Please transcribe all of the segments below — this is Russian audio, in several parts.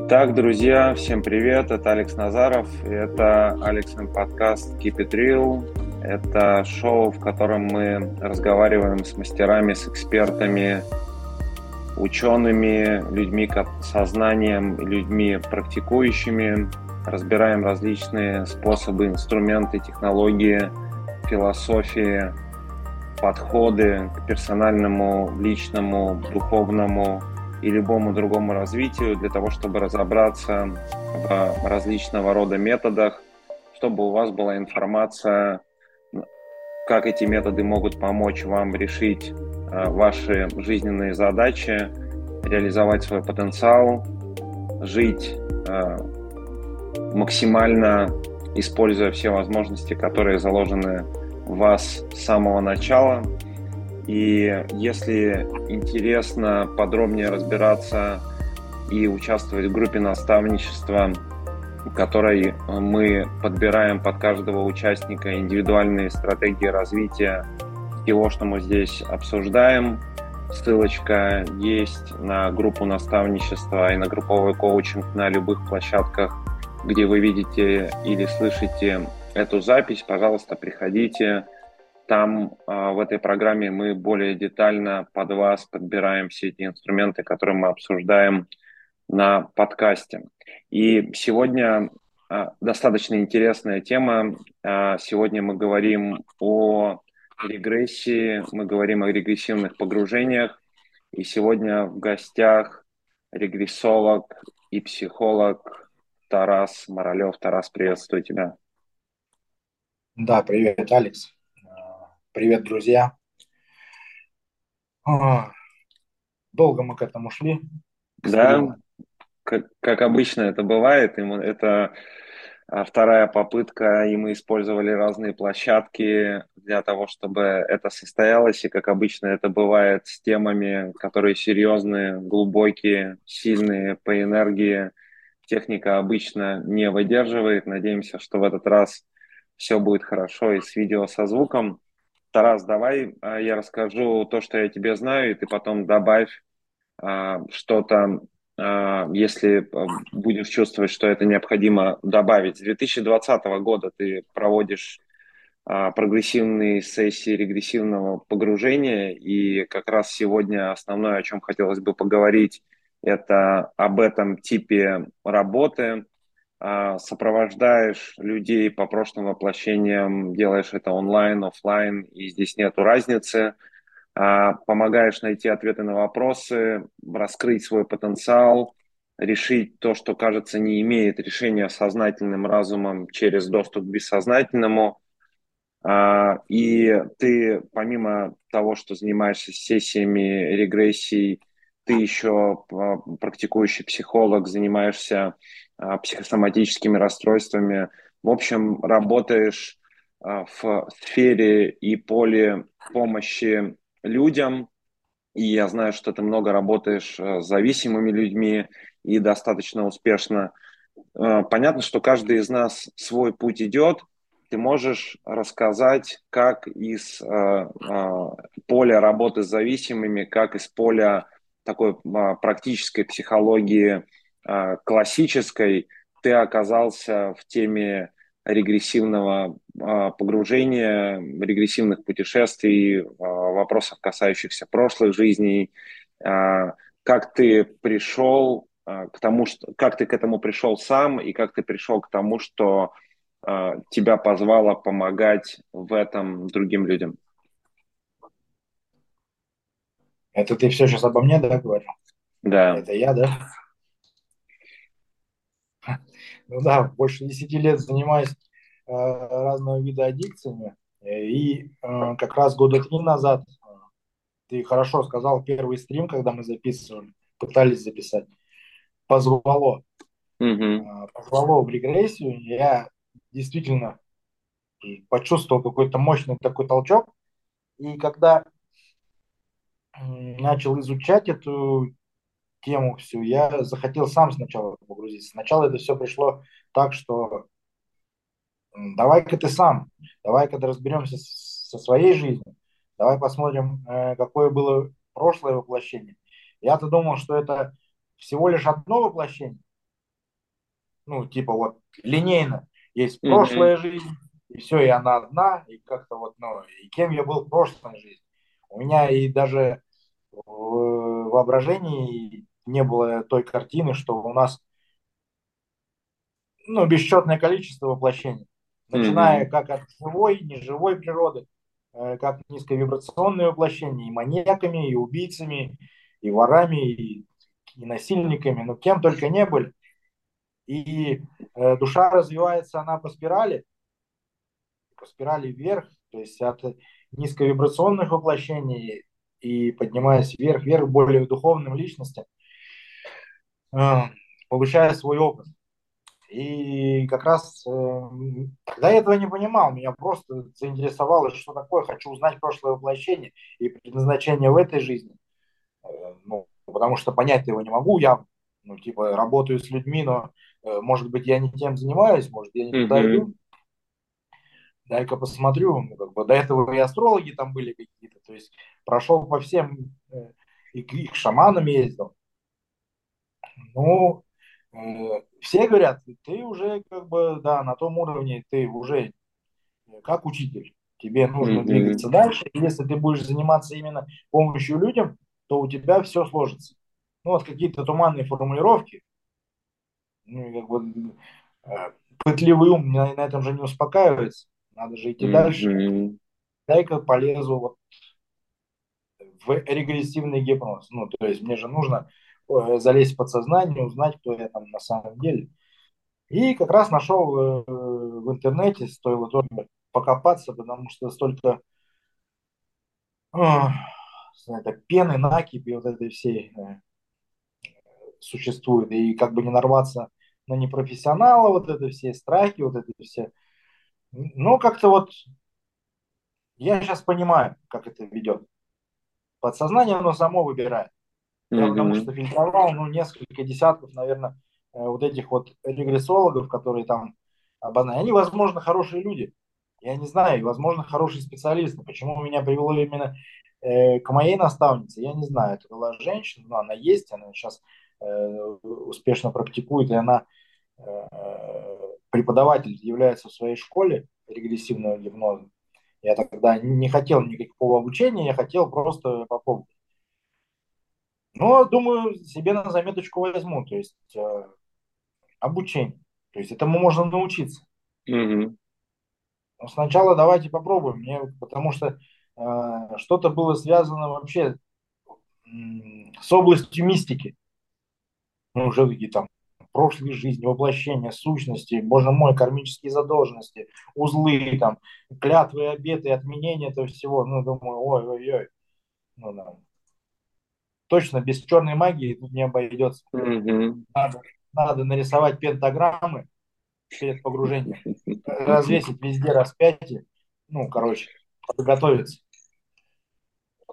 Итак, друзья, всем привет, это Алекс Назаров, и это Алексин подкаст Keep It Real. Это шоу, в котором мы разговариваем с мастерами, с экспертами, учеными, людьми со знанием, людьми практикующими, разбираем различные способы, инструменты, технологии, философии, подходы к персональному, личному, духовному и любому другому развитию для того, чтобы разобраться в различного рода методах, чтобы у вас была информация, как эти методы могут помочь вам решить э, ваши жизненные задачи, реализовать свой потенциал, жить э, максимально используя все возможности, которые заложены в вас с самого начала – и если интересно подробнее разбираться и участвовать в группе наставничества, в которой мы подбираем под каждого участника индивидуальные стратегии развития всего, что мы здесь обсуждаем, ссылочка есть на группу наставничества и на групповой коучинг на любых площадках, где вы видите или слышите эту запись. Пожалуйста, приходите, там а, в этой программе мы более детально под вас подбираем все эти инструменты, которые мы обсуждаем на подкасте. И сегодня а, достаточно интересная тема. А, сегодня мы говорим о регрессии, мы говорим о регрессивных погружениях. И сегодня в гостях регрессолог и психолог Тарас Моралев. Тарас, приветствую тебя. Да, привет, Алекс. Привет, друзья. А, долго мы к этому шли. Да, как, как обычно это бывает. Это а, вторая попытка, и мы использовали разные площадки для того, чтобы это состоялось. И как обычно это бывает с темами, которые серьезные, глубокие, сильные по энергии. Техника обычно не выдерживает. Надеемся, что в этот раз все будет хорошо и с видео, со звуком. Тарас, давай а, я расскажу то, что я тебе знаю, и ты потом добавь а, что-то, а, если будешь чувствовать, что это необходимо добавить. С 2020 года ты проводишь прогрессивные сессии регрессивного погружения, и как раз сегодня основное, о чем хотелось бы поговорить, это об этом типе работы – сопровождаешь людей по прошлым воплощениям, делаешь это онлайн, офлайн, и здесь нету разницы, а, помогаешь найти ответы на вопросы, раскрыть свой потенциал, решить то, что, кажется, не имеет решения сознательным разумом через доступ к бессознательному. А, и ты, помимо того, что занимаешься сессиями регрессий, ты еще практикующий психолог, занимаешься а, психосоматическими расстройствами. В общем, работаешь а, в сфере и поле помощи людям. И я знаю, что ты много работаешь а, с зависимыми людьми и достаточно успешно. Понятно, что каждый из нас свой путь идет. Ты можешь рассказать, как из поля работы с зависимыми, как из поля такой практической психологии а, классической, ты оказался в теме регрессивного а, погружения, регрессивных путешествий, а, вопросов, касающихся прошлых жизней. Как ты пришел к тому, что, как ты к этому пришел сам и как ты пришел к тому, что тебя позвало помогать в этом другим людям? Это ты все сейчас обо мне, да, говорил? Да. Это я, да? Ну да, больше 10 лет занимаюсь э, разного вида аддикциями. И э, как раз года три назад, э, ты хорошо сказал, первый стрим, когда мы записывали, пытались записать, позвало. Mm-hmm. Позвало в регрессию. Я действительно почувствовал какой-то мощный такой толчок. И когда начал изучать эту тему всю, я захотел сам сначала погрузиться. Сначала это все пришло так, что давай-ка ты сам, давай-ка разберемся со своей жизнью, давай посмотрим, э, какое было прошлое воплощение. Я-то думал, что это всего лишь одно воплощение, ну, типа вот линейно. Есть прошлая жизнь, и все, и она одна, и как-то вот, ну, и кем я был в прошлой жизни. У меня и даже в воображении не было той картины, что у нас ну, бесчетное количество воплощений. Начиная Мгм. как от живой, неживой природы, э, как низковибрационные воплощения, и маньяками, и убийцами, и ворами, и, и насильниками, ну, кем только не были. И э, душа развивается, она по спирали, по спирали вверх, то есть от низковибрационных воплощений и поднимаясь вверх, вверх более духовным личностям, получая свой опыт. И как раз э, тогда я этого не понимал, меня просто заинтересовало, что такое, хочу узнать прошлое воплощение и предназначение в этой жизни. Э, ну, потому что понять его не могу, я ну, типа, работаю с людьми, но, э, может быть, я не тем занимаюсь, может, я не туда Мгм. иду. Дай-ка посмотрю, ну, как бы, до этого и астрологи там были какие-то, то есть прошел по всем, э, и к и к шаманам ездил. Ну, э, все говорят, ты уже как бы, да, на том уровне, ты уже как учитель. Тебе нужно Мгм. двигаться дальше. И если ты будешь заниматься именно помощью людям, то у тебя все сложится. Ну, вот какие-то туманные формулировки, ну, как бы, э, пытливый ум на, на этом же не успокаивается. Надо же идти дальше. Мгм. Дай-ка полезу вот в регрессивный гипноз. Ну, то есть мне же нужно залезть в подсознание, узнать, кто я там на самом деле. И как раз нашел э, в интернете, стоило тоже покопаться, потому что столько это, пены, накипи вот этой всей э, существует. И как бы не нарваться на непрофессионала, вот это все страхи, вот это все. Но как-то вот я сейчас понимаю, как это ведет. Подсознание оно само выбирает. Я потому Мгм. что фильтровал, ну, несколько десятков, наверное, э, вот этих вот регрессологов, которые там обозначили. Они, возможно, хорошие люди. Я не знаю, возможно, хорошие специалисты. Почему меня привело именно э, к моей наставнице, я не знаю. Это была женщина, но она есть, она сейчас э, успешно практикует, и она э, преподаватель является в своей школе регрессивного гипноза. Я тогда не хотел никакого обучения, я хотел просто попробовать. Но, думаю, себе на заметочку возьму, то есть э, обучение. То есть этому можно научиться. Мгм. Но сначала давайте попробуем, мне, потому что э, что-то было связано вообще с областью мистики. Ну, уже какие там прошлые жизни, воплощения, сущности, боже мой, кармические задолженности, узлы, там, клятвы, обеты, отменения этого всего. Ну, думаю, ой-ой-ой, ну, да. Точно без черной магии тут не обойдется. Мгм. Надо, надо нарисовать пентаграммы перед погружением, развесить везде распятие, ну, короче, подготовиться.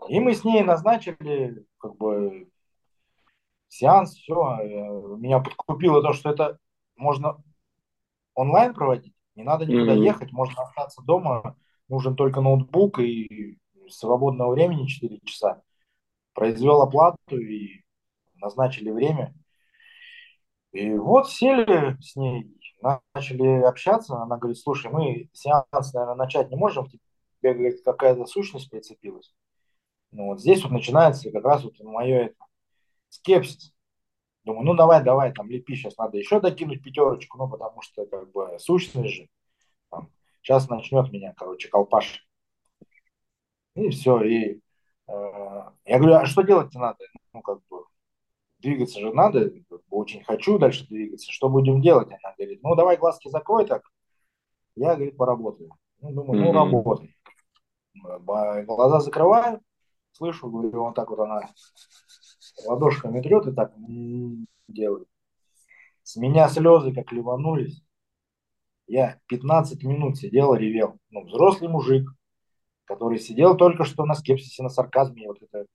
И мы с ней назначили, как бы, сеанс, все. Меня подкупило то, что это можно онлайн проводить, не надо никуда Мгм. ехать, можно остаться дома, нужен только ноутбук и свободного времени 4 часа. Произвел оплату и назначили время. И вот сели с ней, начали общаться. Она говорит, слушай, мы сеанс, наверное, начать не можем, тебе, говорит, какая-то сущность прицепилась. Ну вот здесь вот начинается как раз вот мое это, скепсис. Думаю, ну давай, давай, там лепи, сейчас надо еще докинуть пятерочку, ну потому что как бы сущность же, там, сейчас начнет меня, короче, колпаш. И все, и я говорю, а что делать-то надо? Ну как бы двигаться же надо, очень хочу дальше двигаться, что будем делать? Она говорит, ну давай глазки закрой так, я, говорит, поработаю. Ну, думаю, ну работай. Глаза закрываю, слышу, говорю, вот так вот она ладошками трет и так делает. С меня слезы как ливанулись. Я 15 минут сидел, ревел. Ну, взрослый мужик, который сидел только что на скепсисе, на сарказме. Вот это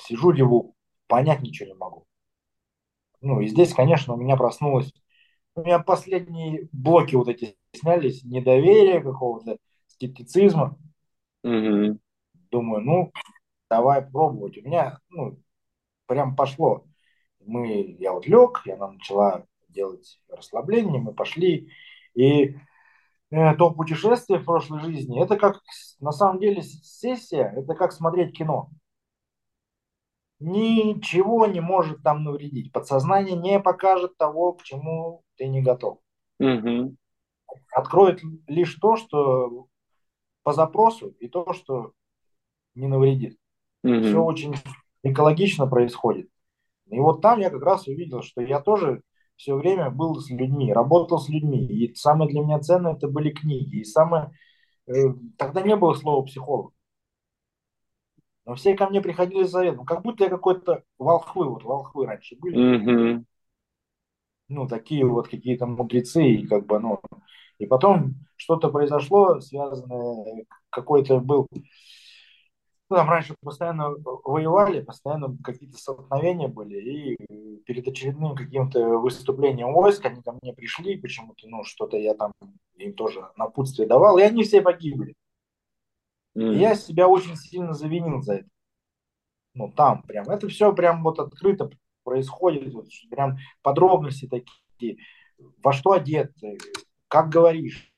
сижу, реву, понять ничего не могу. Ну, и здесь, конечно, у меня проснулось у меня последние блоки вот эти снялись, недоверие какого-то, скептицизма. Мгм. Думаю, ну, давай пробовать. У меня, ну, прям пошло. Мы, я вот лег, и она начала делать расслабление, мы пошли. И то путешествие в прошлой жизни, это как, на самом деле, сессия, это как смотреть кино. Ничего не может там навредить. Подсознание не покажет того, к чему ты не готов. Угу. Откроет лишь то, что по запросу, и то, что не навредит. Угу. Все очень экологично происходит. И вот там я как раз увидел, что я тоже все время был с людьми, работал с людьми. И самое для меня ценное это были книги. И самое э, тогда не было слова психолог. Но все ко мне приходили за советом. Как будто я какой-то волхвы, вот волхвы раньше были. Mm-hmm. Ну, такие вот какие-то мудрецы, и как бы, ну, и потом что-то произошло, связанное, какой-то был там раньше постоянно воевали, постоянно какие-то столкновения были, и перед очередным каким-то выступлением войск они ко мне пришли, почему-то, ну, что-то я там им тоже напутствие давал, и они все погибли. Mm. И я себя очень сильно завинил за это. Ну, там прям, это все прям вот открыто происходит, вот, прям подробности такие, во что одет, как говоришь,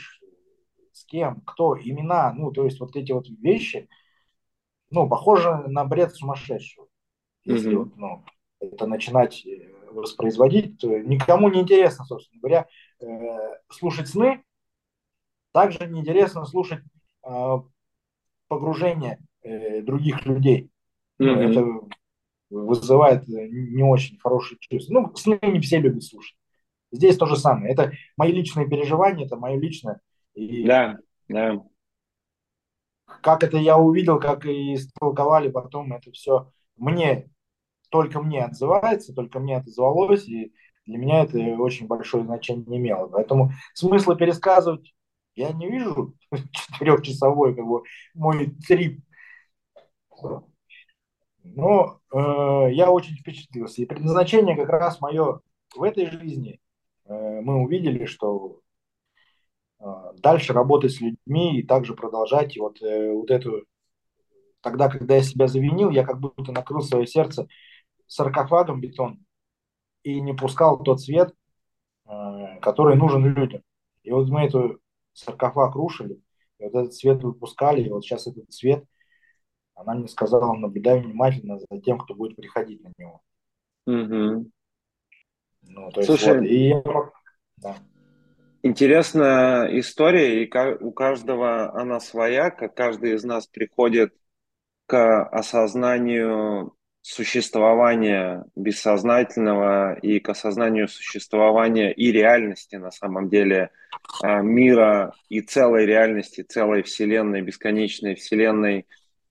с кем, кто, имена, ну, то есть вот эти вот вещи – ну, похоже на бред сумасшедшего. Если mm-hmm. вот, ну, это начинать э, воспроизводить, то никому не интересно, собственно говоря, э, слушать сны. Также неинтересно слушать э, погружение э, других людей. Mm-hmm. Это вызывает не очень хорошие чувства. Ну, сны не все любят слушать. Здесь то же самое. Это мои личные переживания, это мое личное. И да, да как это я увидел, как и истолковали потом это все мне, только мне отзывается, только мне отозвалось, и для меня это очень большое значение не имело. Поэтому смысла пересказывать я не вижу четырехчасовой как бы мой трип. Но э, я очень впечатлился. И предназначение как раз мое в этой жизни э, мы увидели, что дальше работать с людьми и также продолжать. И вот, э, вот эту... Тогда, когда я себя завинил, я как будто накрыл свое сердце саркофагом бетон и не пускал тот свет, э, который нужен людям. И вот мы эту саркофаг рушили, и вот этот свет выпускали, и вот сейчас этот свет, она мне сказала, наблюдай внимательно за тем, кто будет приходить на него. Угу. Ну, то есть Слушай, вот, и да. Интересная история, и у каждого она своя, как каждый из нас приходит к осознанию существования бессознательного и к осознанию существования и реальности на самом деле а, мира и целой реальности, целой вселенной, бесконечной вселенной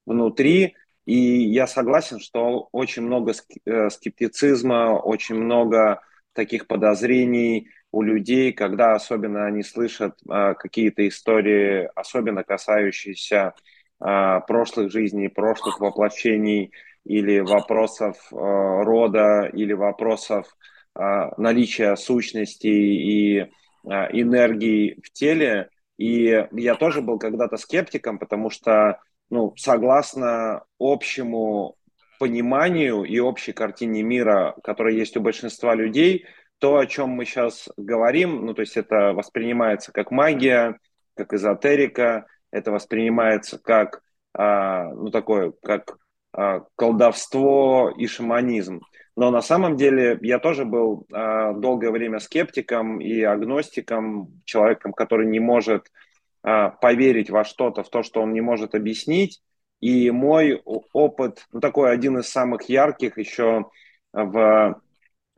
внутри. И я согласен, что очень много э, скептицизма, очень много таких подозрений, у людей, когда особенно они слышат а, какие-то истории, особенно касающиеся а, прошлых жизней, прошлых воплощений или вопросов а, рода, или вопросов а, наличия сущности и а, энергии в теле. И я тоже был когда-то скептиком, потому что, ну, согласно общему пониманию и общей картине мира, которая есть у большинства людей, то, о чем мы сейчас говорим, ну, то есть это воспринимается как магия, как эзотерика, это воспринимается как, а, ну, такое, как а, колдовство и шаманизм. Но на самом деле я тоже был а, долгое время скептиком и агностиком, человеком, который не может а, поверить во что-то, в то, что он не может объяснить. И мой опыт, ну, такой один из самых ярких еще в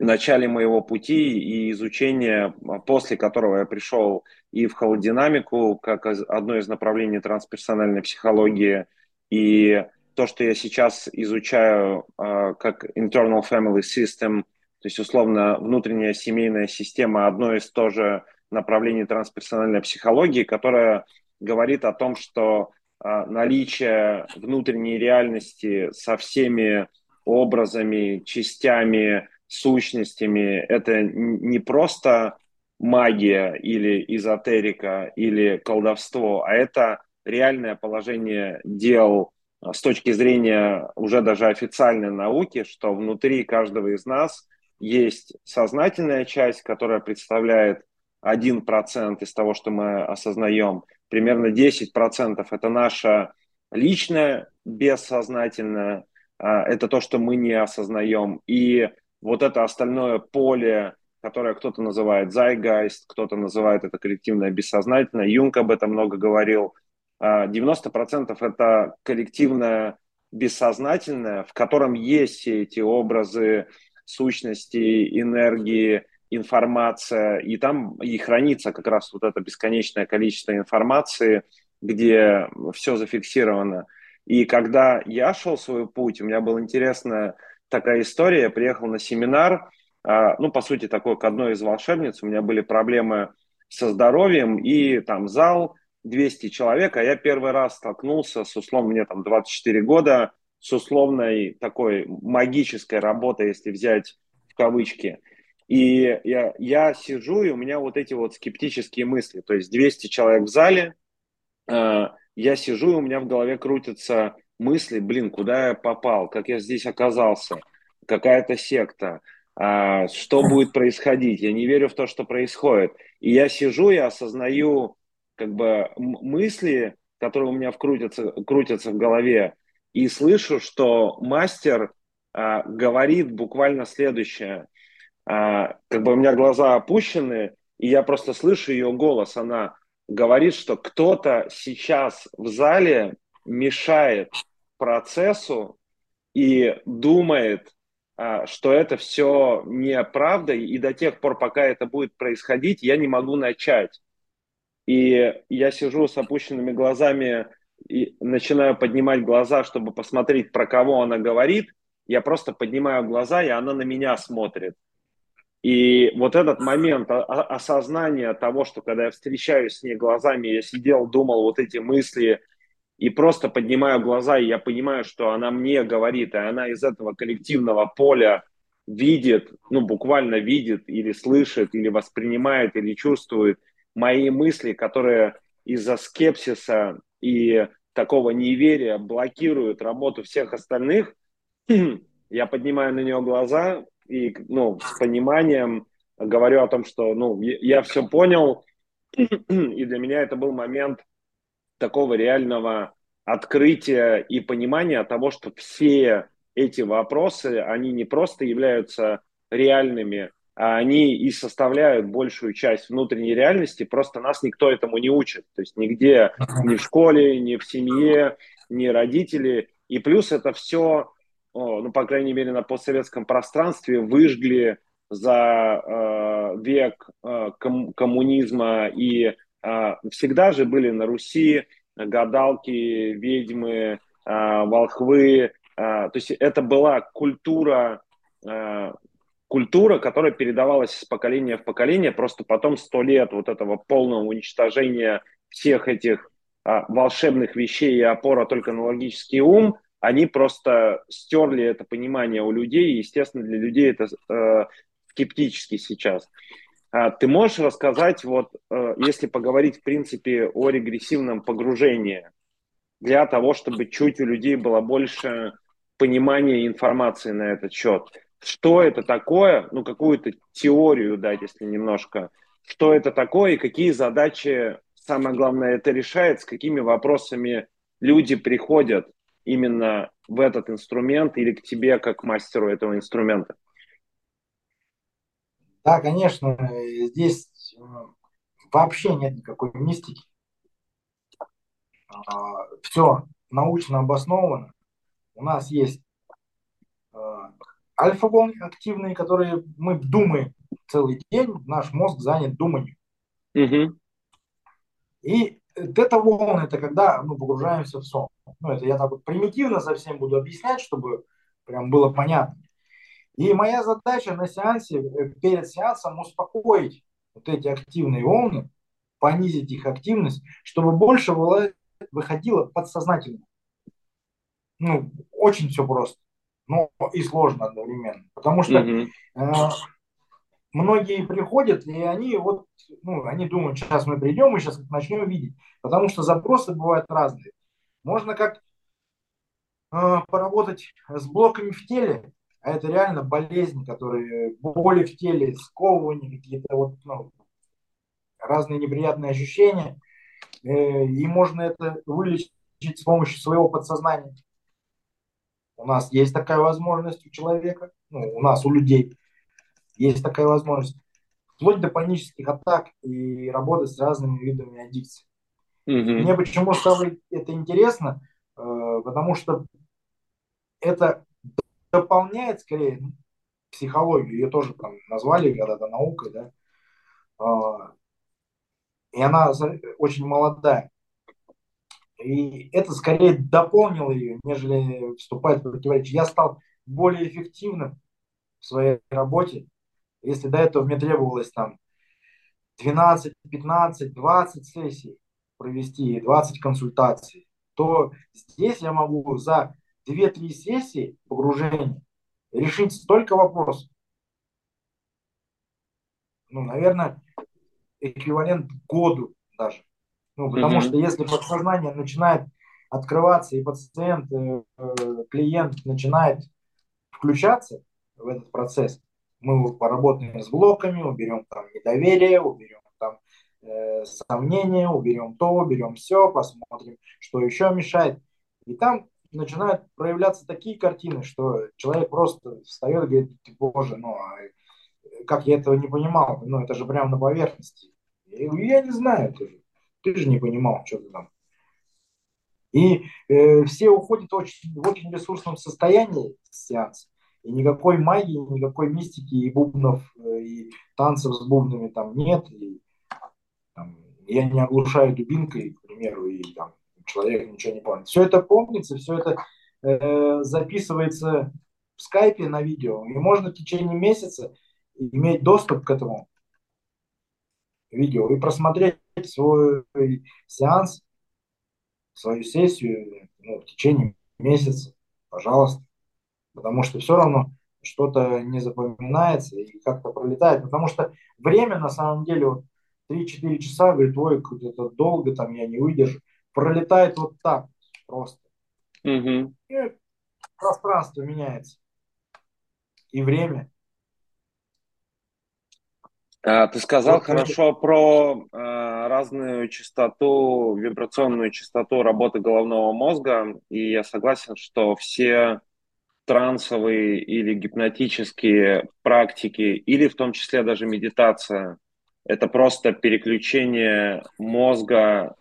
начале моего пути и изучения, а, после которого я пришел и в холодинамику, как одно из направлений трансперсональной психологии, и то, что я сейчас изучаю а, как internal family system, то есть условно внутренняя семейная система, одно из тоже направлений трансперсональной психологии, которое говорит о том, что а, наличие внутренней реальности со всеми образами, частями, сущностями. Это не просто магия или эзотерика или колдовство, а это реальное положение дел а, с точки зрения уже даже официальной науки, что внутри каждого из нас есть сознательная часть, которая представляет 1% из того, что мы осознаем. Примерно 10% это наша личная бессознательное, а, это то, что мы не осознаем. И вот это остальное поле, которое кто-то называет зайгайст, кто-то называет это коллективное бессознательное, Юнг об этом много говорил, 90% а, это коллективное бессознательное, в котором есть все эти образы, сущности, энергии, информация, и там и хранится как раз вот это бесконечное количество информации – где все зафиксировано. И когда я шел свой путь, у меня была интересная такая история. Я приехал на семинар, а, ну, по сути, такой к одной из волшебниц. У меня были проблемы со здоровьем, и там зал 200 человек, а я первый раз столкнулся с условно, мне там 24 года, с условной такой магической работой, если взять в кавычки. И я, я сижу, и у меня вот эти вот скептические мысли. То есть 200 человек в зале, Э, я сижу, и у меня в голове крутятся мысли, блин, куда я попал, как я здесь оказался, какая-то секта, а, что будет происходить, я не верю в то, что происходит. И я сижу, я осознаю как бы мысли, которые у меня вкрутятся, крутятся в голове, и слышу, что мастер а, говорит буквально следующее. А, как бы у меня глаза опущены, и я просто слышу ее голос, она говорит, что кто-то сейчас в зале мешает процессу и думает, а, что это все неправда, и до тех пор, пока это будет происходить, я не могу начать. И я сижу с опущенными глазами и начинаю поднимать глаза, чтобы посмотреть, про кого она говорит. Я просто поднимаю глаза, и она на меня смотрит. И вот этот момент осознания того, что когда я встречаюсь с ней глазами, я сидел, думал вот эти мысли, и просто поднимаю глаза, и я понимаю, что она мне говорит, и она из этого коллективного поля видит, ну буквально видит или слышит, или воспринимает, или чувствует мои мысли, которые из-за скепсиса и такого неверия блокируют работу всех остальных, я поднимаю на нее глаза, и ну, с пониманием говорю о том, что ну, я все понял, и для меня это был момент такого реального открытия и понимания того, что все эти вопросы, они не просто являются реальными, а они и составляют большую часть внутренней реальности, просто нас никто этому не учит. То есть нигде, ни в школе, ни в семье, ни родители. И плюс это все ну, по крайней мере, на постсоветском пространстве выжгли за э, век э, ком- коммунизма и всегда же были на Руси гадалки, ведьмы, э, волхвы. Э, то есть это была культура, культура, которая передавалась из поколения в поколение. Просто потом сто лет вот этого полного уничтожения всех этих волшебных вещей и опора только на логический ум – они просто стерли это понимание у людей, и, естественно, для людей это э, скептически сейчас. А ты можешь рассказать, вот, э, если поговорить, в принципе, о регрессивном погружении, для того, чтобы чуть у людей было больше понимания информации на этот счет. Что это такое, ну, какую-то теорию дать, если немножко, что это такое и какие задачи, самое главное, это решает, с какими вопросами люди приходят именно в этот инструмент или к тебе как к мастеру этого инструмента? Да, конечно, здесь э, вообще нет никакой мистики. А, Все научно обосновано. У нас есть э, альфа-волны активные, которые мы думаем целый день, наш мозг занят думанием. Угу. И тета-волны – это когда мы погружаемся в сон. Ну, это я так вот примитивно совсем буду объяснять, чтобы прям было понятно. И моя задача на сеансе, э, перед сеансом успокоить вот эти активные волны, понизить их активность, чтобы больше выходило подсознательно. Ну, очень все просто, но и сложно одновременно. Потому что mm-hmm. э, многие приходят, и они вот, ну, они думают, сейчас мы придем и сейчас начнем видеть. Потому что запросы бывают разные. Можно как э, поработать с блоками в теле, а это реально болезнь, которые боли в теле, сковывания, какие-то вот ну, разные неприятные ощущения. Э, и можно это вылечить с помощью своего подсознания. У нас есть такая возможность у человека, ну, у нас, у людей есть такая возможность. Вплоть до панических атак и работы с разными видами аддикции. Mm-hmm. Мне почему стало это интересно, э, потому что это дополняет скорее психологию, ее тоже там назвали когда-то наукой, да, а, и она очень молодая. И это скорее дополнило ее, нежели вступает в противоречие. Я стал более эффективным в своей работе. Если до этого мне требовалось там 12, 15, 20 сессий провести, 20 консультаций, то здесь я могу за 2-3 сессии погружения решить столько вопросов. Ну, наверное, эквивалент году даже. Ну, потому mm-hmm. что если подсознание начинает открываться, и пациент, э, клиент начинает включаться в этот процесс, мы поработаем с блоками, уберем там недоверие, уберем там э, сомнения, уберем то, уберем все, посмотрим, что еще мешает. И там начинают проявляться такие картины, что человек просто встает и говорит, боже, ну, а как я этого не понимал, ну, это же прямо на поверхности. Я, я не знаю, ты же, ты же не понимал, что ты там. И э, все уходят очень, в очень ресурсном состоянии с сеанса. И никакой магии, никакой мистики и бубнов, э, и танцев с бубнами там нет. И, там, я не оглушаю дубинкой, к примеру, и там человек ничего не помнит. Все это помнится, все это э, записывается в скайпе на видео. И можно в течение месяца иметь доступ к этому видео и просмотреть свой сеанс, свою сессию ну, в течение месяца, пожалуйста. Потому что все равно что-то не запоминается и как-то пролетает. Потому что время на самом деле вот 3-4 часа, говорит, ой, это долго, там я не выдержу. Пролетает вот так просто. Угу. И пространство меняется. И время. А, ты сказал вот, хорошо про э, разную частоту, вибрационную частоту работы головного мозга, и я согласен, что все трансовые или гипнотические практики, или в том числе даже медитация, это просто переключение мозга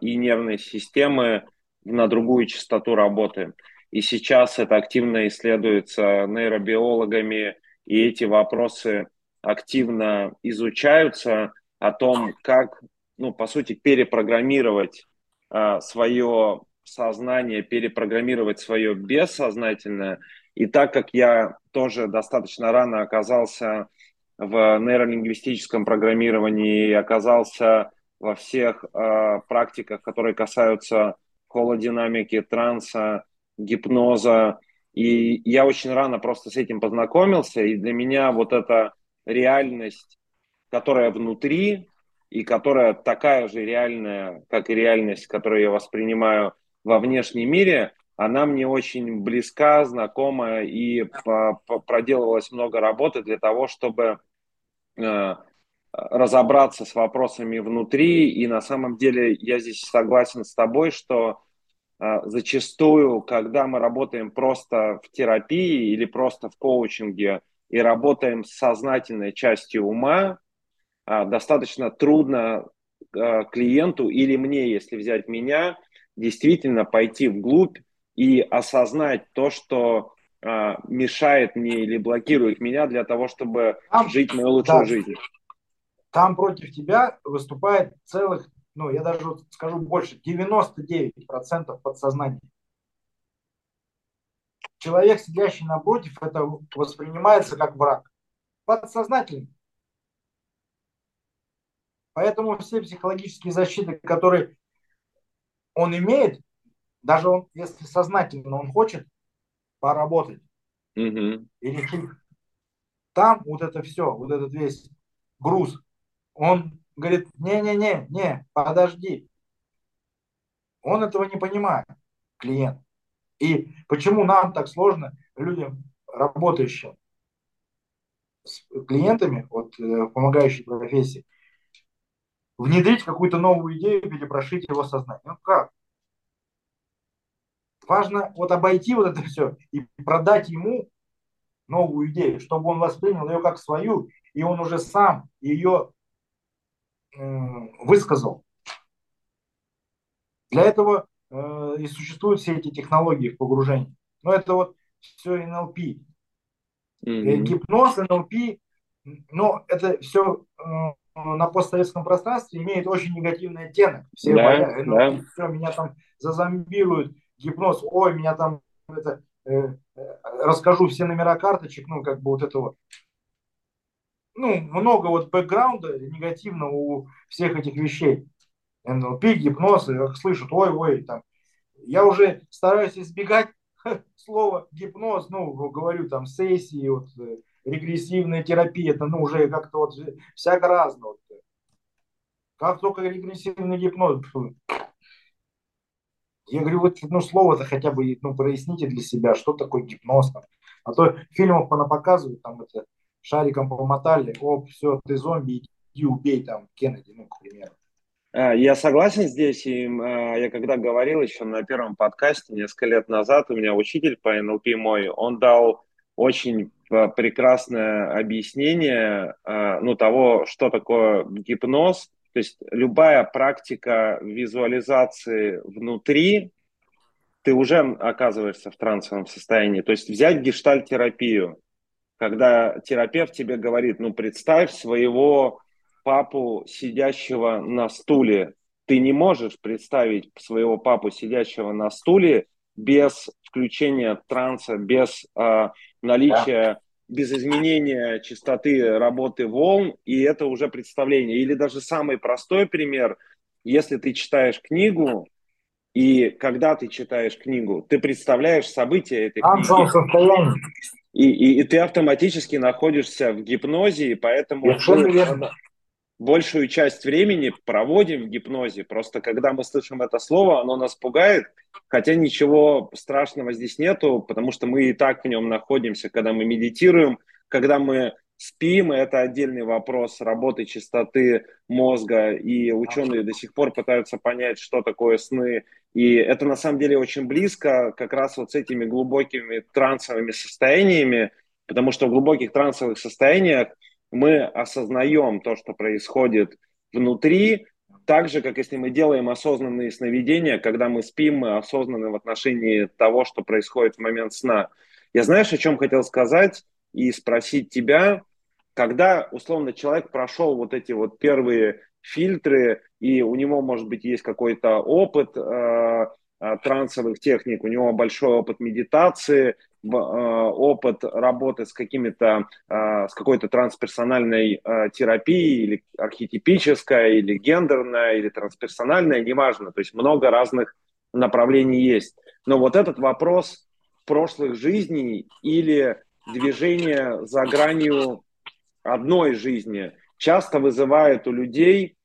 и нервной системы на другую частоту работы. И сейчас это активно исследуется нейробиологами, и эти вопросы активно изучаются о том, как, ну, по сути, перепрограммировать э, свое сознание, перепрограммировать свое бессознательное. И так как я тоже достаточно рано оказался в нейролингвистическом программировании оказался во всех э, практиках, которые касаются холодинамики, транса, гипноза. И я очень рано просто с этим познакомился, и для меня вот это реальность, которая внутри и которая такая же реальная, как и реальность, которую я воспринимаю во внешнем мире, она мне очень близка, знакома и проделывалось много работы для того, чтобы э, разобраться с вопросами внутри. И на самом деле я здесь согласен с тобой, что э, зачастую, когда мы работаем просто в терапии или просто в коучинге, и работаем с сознательной частью ума, а, достаточно трудно а, клиенту или мне, если взять меня, действительно пойти вглубь и осознать то, что а, мешает мне или блокирует меня для того, чтобы там, жить мою лучшую да, жизнь. Там против тебя выступает целых, ну, я даже скажу больше, 99% подсознания человек, сидящий напротив, это воспринимается как враг. Подсознательно. Поэтому все психологические защиты, которые он имеет, даже он, если сознательно он хочет поработать mm-hmm. и решить, там вот это все, вот этот весь груз, он говорит, не-не-не, не, подожди. Он этого не понимает, клиент. И почему нам так сложно людям работающим с клиентами, вот, э, помогающей профессии, внедрить какую-то новую идею, перепрошить его сознание. Ну как? Важно вот обойти вот это все и продать ему новую идею, чтобы он воспринял ее как свою, и он уже сам ее высказал. Для этого э, и существуют все эти технологии в погружении. Но это вот все НЛП. Mm-hmm. Гипноз, НЛП, но это все э, на постсоветском пространстве имеет очень негативный оттенок. Все да, боятся, да. все, меня там зазомбируют, гипноз, ой, меня там это, э, э, расскажу все номера карточек, ну, как бы вот это вот. Ну, много вот бэкграунда негативного у всех этих вещей. НЛП, гипноз, слышат, ой, ой, там. Я уже стараюсь избегать слова гипноз, ну, говорю там сессии, вот, э, регрессивная терапия, это ну, уже как-то вот всяко разно. Вот. Как только регрессивный гипноз. Я говорю, вот ну, слово-то хотя бы ну, проясните для себя, что такое гипноз. Там. А то фильмов показывают, там это шариком помотали, оп, все, ты зомби, иди убей там Кеннеди, ну, к примеру. А, я согласен здесь, и а, я когда говорил еще на первом подкасте несколько лет назад, у меня учитель по НЛП мой, он дал очень прекрасное объяснение ну, того, что такое гипноз. То есть любая практика визуализации внутри, ты уже оказываешься в трансовом состоянии. То есть взять гештальт-терапию, когда терапевт тебе говорит, ну представь своего папу, сидящего на стуле. Ты не можешь представить своего папу, сидящего на стуле, без включения транса, без э, наличия, да. без изменения частоты работы волн, и это уже представление. Или даже самый простой пример, если ты читаешь книгу, и когда ты читаешь книгу, ты представляешь события этой книги. И, и, и ты автоматически находишься в гипнозе, и поэтому большую часть времени проводим в гипнозе. Просто когда мы слышим это слово, оно нас пугает, хотя ничего страшного здесь нету, потому что мы и так в нем находимся, когда мы медитируем, когда мы спим, это отдельный вопрос работы частоты мозга, и ученые до сих пор пытаются понять, что такое сны, и это на самом деле очень близко как раз вот с этими глубокими трансовыми состояниями, потому что в глубоких трансовых состояниях мы осознаем то, что происходит внутри, так же, как если мы делаем осознанные сновидения, когда мы спим, мы осознаны в отношении того, что происходит в момент сна. Я знаешь, о чем хотел сказать и спросить тебя, когда, условно, человек прошел вот эти вот первые фильтры, и у него, может быть, есть какой-то опыт э, э трансовых техник, у него большой опыт медитации, Э, опыт работы с какими-то, э, с какой-то трансперсональной э, терапией или архетипической, или гендерной, или трансперсональной, неважно. То есть много разных направлений есть. Но вот этот вопрос прошлых жизней или движение за гранью одной жизни часто вызывает у людей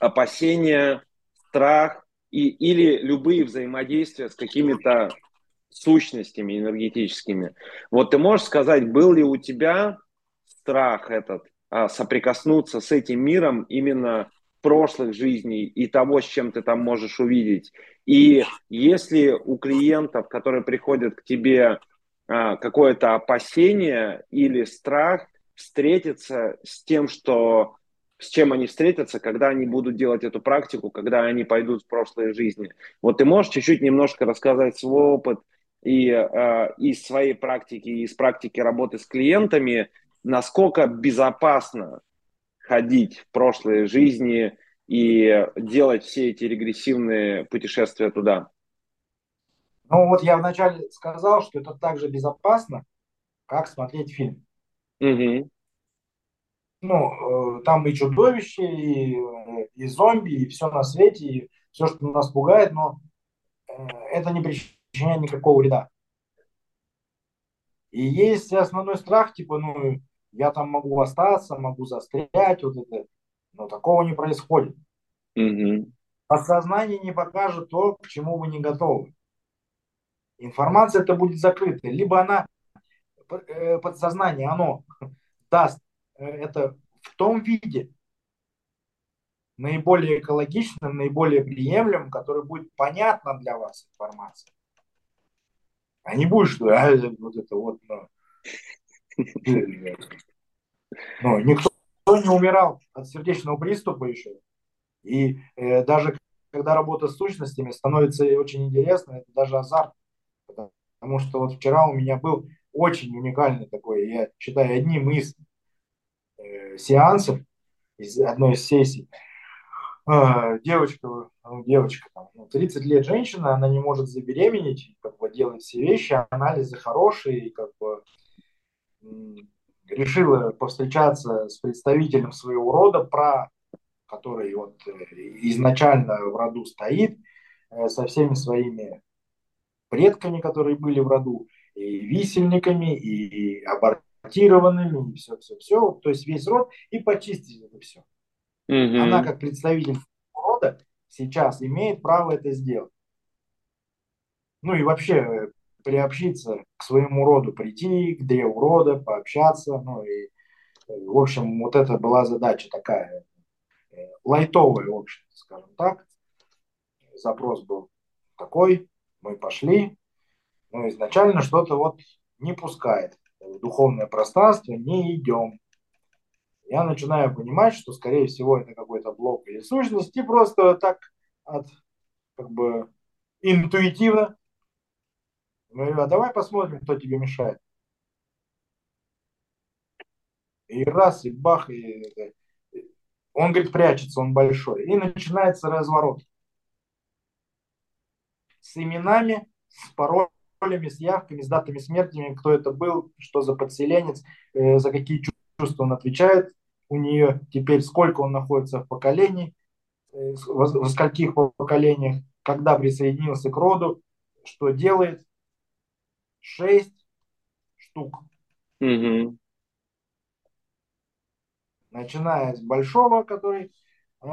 опасения, страх и, или любые взаимодействия с какими-то сущностями энергетическими. Вот ты можешь сказать, был ли у тебя страх этот а, соприкоснуться с этим миром именно прошлых жизней и того, с чем ты там можешь увидеть. И если у клиентов, которые приходят к тебе, какое-то опасение или страх встретиться с тем, что с чем они встретятся, когда они будут делать эту практику, когда они пойдут в прошлые жизни. Вот ты можешь чуть-чуть немножко рассказать свой опыт, и э, из своей практики, из практики работы с клиентами, насколько безопасно ходить в прошлые жизни и делать все эти регрессивные путешествия туда? Ну вот я вначале сказал, что это так же безопасно, как смотреть фильм. Угу. Ну, э, там и чудовище, и, и зомби, и все на свете, и все, что нас пугает, но э, это не причиняет никакого вреда. И есть основной страх, типа, ну, я там могу остаться, могу застрять, вот это. Но такого не происходит. Mm-hmm. Подсознание не покажет то, к чему вы не готовы. Информация это будет закрыта. Либо она э, подсознание, оно даст э, это в том виде, наиболее экологичным, наиболее приемлемым, который будет понятна для вас информация. А не будет, что а, вот это вот, ну, ну, никто не умирал от сердечного приступа еще. И э, даже когда работа с сущностями становится очень интересно, это даже азарт. Потому что вот вчера у меня был очень уникальный такой, я считаю, одним из э, сеансов, из одной из сессий, э, девочка, ну, девочка, там, ну, 30 лет женщина, она не может забеременеть, как бы делает все вещи, анализы хорошие, как бы решила повстречаться с представителем своего рода, про который вот э, изначально в роду стоит, э, со всеми своими предками, которые были в роду, и висельниками, и абортированными, и все-все-все, то есть весь род, и почистить это все. Угу. Она как представитель рода сейчас имеет право это сделать. Ну и вообще э, приобщиться к своему роду, прийти к древу рода, пообщаться. Ну и, в общем, вот это была задача такая, э, лайтовая, в общем, скажем так. Запрос был такой, мы пошли, но изначально что-то вот не пускает. В духовное пространство не идем. Я начинаю понимать, что, скорее всего, это какой-то блок или сущность, и просто так от, как бы, интуитивно Говорю, а давай посмотрим, кто тебе мешает. И раз, и бах, и он, говорит, прячется, он большой. И начинается разворот. С именами, с паролями, с явками, с датами смерти, кто это был, что за подселенец, э, за какие чувства он отвечает у нее, теперь сколько он находится в поколении, э, во скольких поколениях, когда присоединился к роду, что делает, шесть штук. Угу. Начиная с большого, который э,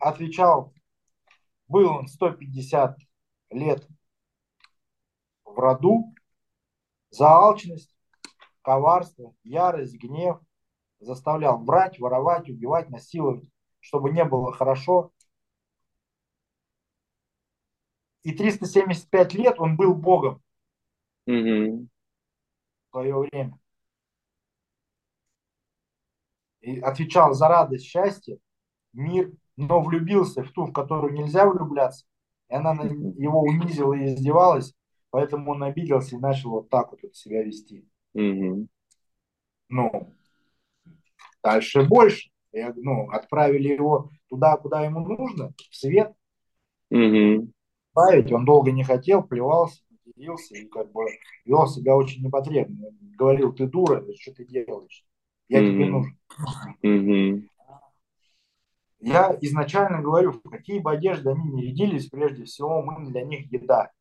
отвечал, был он 150 лет в роду за алчность, коварство, ярость, гнев, заставлял брать, воровать, убивать, насиловать, чтобы не было хорошо. И 375 лет он был Богом угу. в свое время. И отвечал за радость, счастье, мир, но влюбился в ту, в которую нельзя влюбляться. И она его унизила и издевалась, поэтому он обиделся и начал вот так вот себя вести. Угу. Ну, дальше больше. Я, ну, отправили его туда, куда ему нужно, в свет. Угу. Править он долго не хотел, плевался делился и как бы вел себя очень непотребно. Говорил, ты дура, что ты делаешь? Я mm-hmm. тебе нужен. Mm-hmm. Я изначально говорю, в какие бы одежды они не рядились, прежде всего мы для них еда.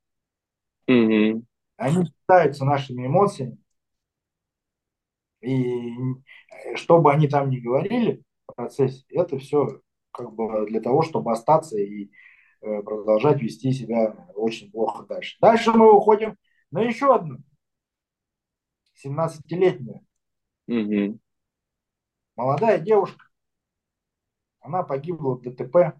Mm-hmm. Они питаются нашими эмоциями. И что бы они там ни говорили в процессе, это все как бы для того, чтобы остаться и Э, продолжать вести себя очень плохо дальше. Дальше мы уходим на еще одну. 17-летняя. Угу. Молодая девушка. Она погибла в ДТП.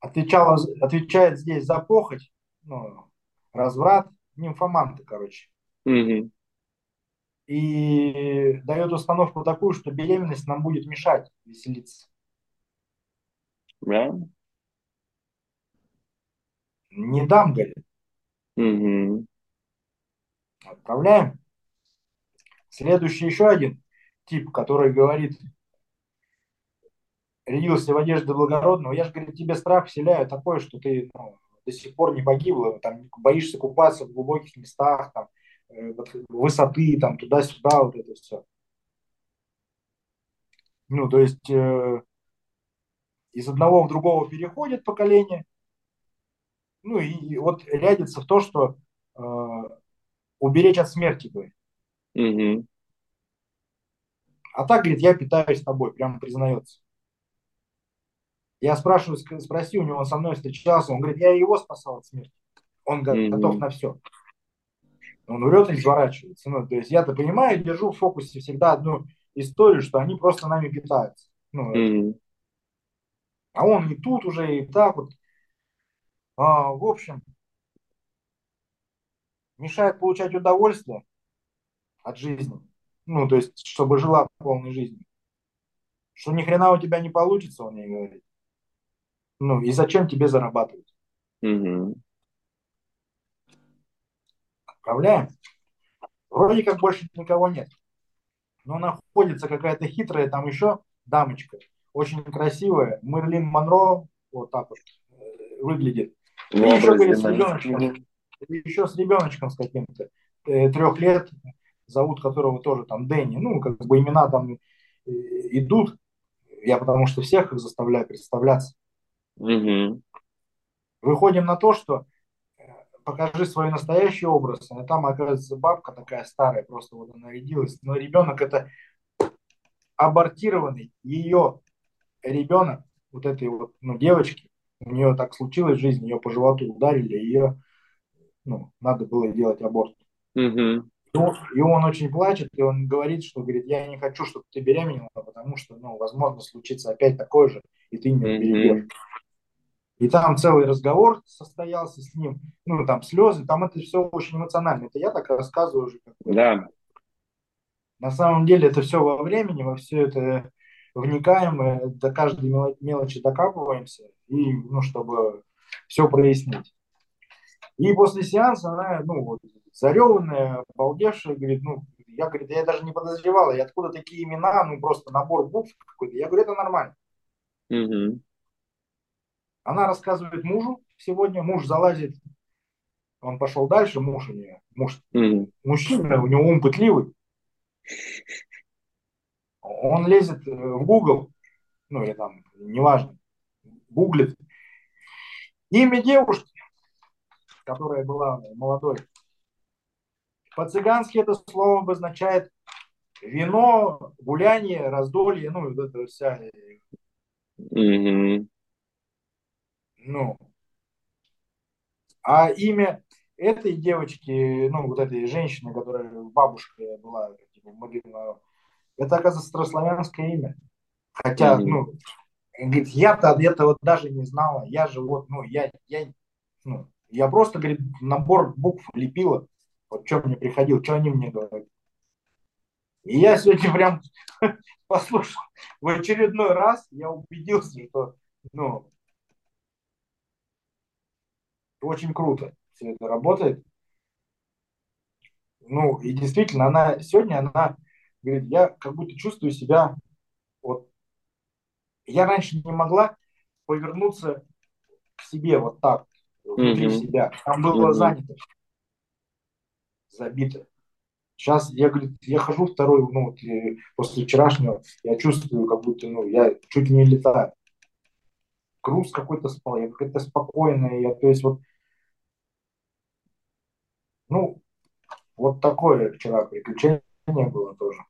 Отвечала, отвечает здесь за похоть, ну, разврат, нимфоманты, короче. Угу. И дает установку такую, что беременность нам будет мешать веселиться. Да? Не дам, говорит. Угу. Отправляем. Следующий еще один тип, который говорит, родился в одежде благородного. Я же, говорит, тебе страх вселяю такой, что ты ну, до сих пор не погибла, там, боишься купаться в глубоких местах, там, э, высоты, там, туда-сюда, вот это все. Ну, то есть э, из одного в другого переходит поколение. Ну и вот рядится в то, что э, уберечь от смерти, говорит. Угу. А так, говорит, я питаюсь тобой, прямо признается. Я спрашиваю, спроси у него, он со мной встречался, он говорит, я его спасал от смерти. Он готов mm на все. Он врет и изворачивается. Ну, то есть я-то понимаю, держу в фокусе всегда одну историю, что они просто нами питаются. Ну, mm-hmm. А он и тут уже, и так вот. А, в общем, мешает получать удовольствие от жизни. Ну, то есть, чтобы жила полной жизнью. Что ни хрена у тебя не получится, он мне говорит. Ну, и зачем тебе зарабатывать? Угу. Отправляем. Вроде как больше никого нет. Но находится какая-то хитрая там еще дамочка. Очень красивая. Мерлин Монро вот так вот э, выглядит. И еще, говорит, с ребеночком. Еще с ребеночком с каким-то. Э, трех лет, зовут которого тоже там Дэнни. Ну, как бы имена там идут. Я потому что всех их заставляю представляться. Угу. Выходим на то, что э, покажи свой настоящий образ, а там оказывается бабка такая старая, просто вот она родилась, но ребенок это абортированный ее ребенок, вот этой вот ну, девочки, у нее так случилось в жизни, ее по животу ударили, ее ну, надо было делать аборт. Угу. И он очень плачет, и он говорит, что говорит, я не хочу, чтобы ты беременела, потому что, ну, возможно, случится опять такое же, и ты не беременеешь. И там целый разговор состоялся с ним, ну, там слезы, там это все очень эмоционально. Это я так рассказываю уже. Да. На самом деле это все во времени, во все это вникаем, мы до каждой мелочи докапываемся, и, ну, чтобы все прояснить. И после сеанса она, ну, вот, зареванная, обалдевшая, говорит, ну, я, говорит, я даже не подозревала, и откуда такие имена, ну, просто набор букв какой-то. Я говорю, это нормально. Угу. Она рассказывает мужу сегодня, муж залазит, он пошел дальше, муж у нее, муж, mm-hmm. мужчина, у него ум пытливый. Он лезет в Google, ну или там, неважно, гуглит имя девушки, которая была молодой. По-цыгански это слово обозначает вино, гуляние, раздолье, ну, вот это вся. Mm-hmm. Ну, а имя этой девочки, ну, вот этой женщины, которая бабушка была, типа, могильного, это, оказывается, старославянское имя. Хотя, mm-hmm. ну, говорит, я-то этого даже не знала. Я же вот, ну, я, я, ну, я просто, говорит, набор букв лепила. Вот что мне приходил, что они мне говорят. И я сегодня прям послушал в очередной раз, я убедился, что, ну, очень круто все это работает. Ну, и действительно, она сегодня, она говорит, я как будто чувствую себя, вот, я раньше не могла повернуться к себе вот так, внутри mm-hmm. себя. Там было mm-hmm. занято, забито. Сейчас я, говорит, я хожу второй, ну, вот, после вчерашнего, я чувствую, как будто, ну, я чуть не летаю. Груз какой-то спал, я какая-то спокойная, я, то есть вот ну, вот такое вчера приключение было тоже.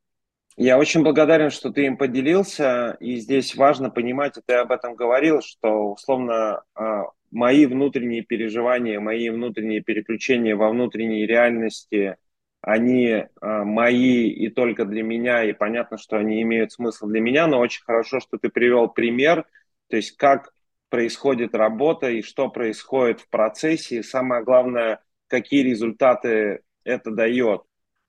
Я очень благодарен, что ты им поделился, и здесь важно понимать, и ты об этом говорил, что условно а, мои внутренние переживания, мои внутренние переключения во внутренней реальности, они а, мои и только для меня, и понятно, что они имеют смысл для меня, но очень хорошо, что ты привел пример, то есть как происходит работа и что происходит в процессе, и самое главное – какие результаты это дает.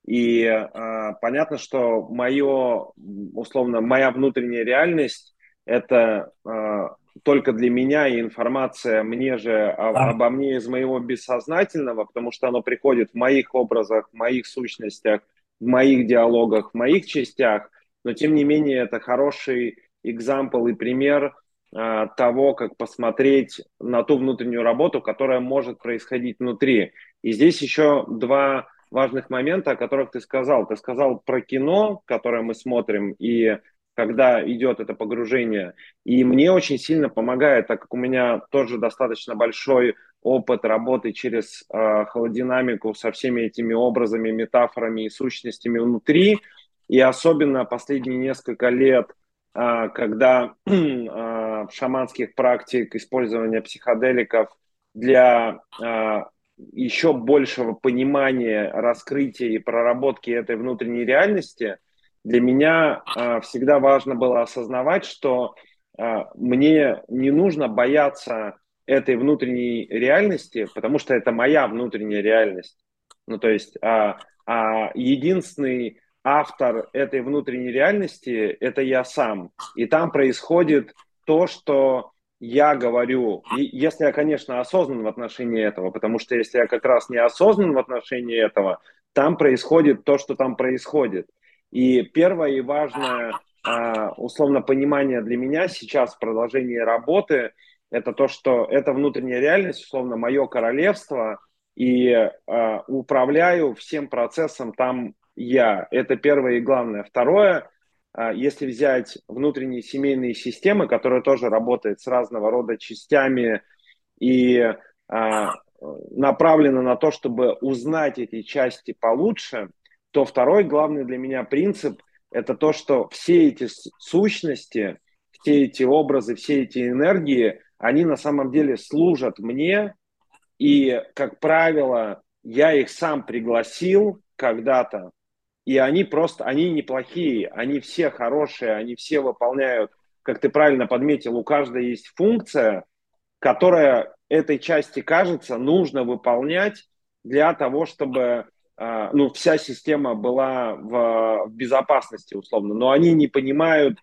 И э, понятно, что мое, условно, моя внутренняя реальность это э, только для меня и информация мне же об, обо мне из моего бессознательного, потому что оно приходит в моих образах, в моих сущностях, в моих диалогах, в моих частях. Но тем не менее это хороший экзампл и пример Э, того, как посмотреть на ту внутреннюю работу, которая может происходить внутри. И здесь еще два важных момента, о которых ты сказал. Ты сказал про кино, которое мы смотрим, и когда идет это погружение. И мне очень сильно помогает, так как у меня тоже достаточно большой опыт работы через э, холодинамику со всеми этими образами, метафорами и сущностями внутри. И особенно последние несколько лет – а, когда а, шаманских практик использования психоделиков для а, еще большего понимания, раскрытия и проработки этой внутренней реальности, для меня э, всегда важно было осознавать, что э, мне не нужно бояться этой внутренней реальности, потому что это моя внутренняя реальность. Ну, то есть а, а единственный автор этой внутренней реальности – это я сам. И там происходит то, что я говорю, и если я, конечно, осознан в отношении этого, потому что если я как раз не осознан в отношении этого, там происходит то, что там происходит. И первое и важное, а, условно, понимание для меня сейчас в продолжении работы – это то, что это внутренняя реальность, условно, мое королевство, и э, управляю всем процессом там я. Это первое и главное. Второе, э, если взять внутренние семейные системы, которые тоже работают с разного рода частями и э, направлены на то, чтобы узнать эти части получше, то второй главный для меня принцип – это то, что все эти сущности, все эти образы, все эти энергии, они на самом деле служат мне, и, как правило, я их сам пригласил когда-то, и они просто, они неплохие, они все хорошие, они все выполняют, как ты правильно подметил, у каждой есть функция, которая этой части, кажется, нужно выполнять для того, чтобы ну, вся система была в, в безопасности, условно. Но они не понимают,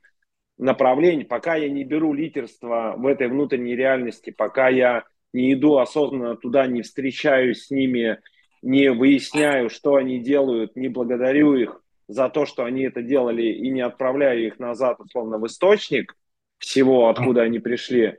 направлений, пока я не беру лидерство в этой внутренней реальности, пока я не иду осознанно туда, не встречаюсь с ними, не выясняю, что они делают, не благодарю их за то, что они это делали, и не отправляю их назад, условно, в источник всего, откуда они пришли.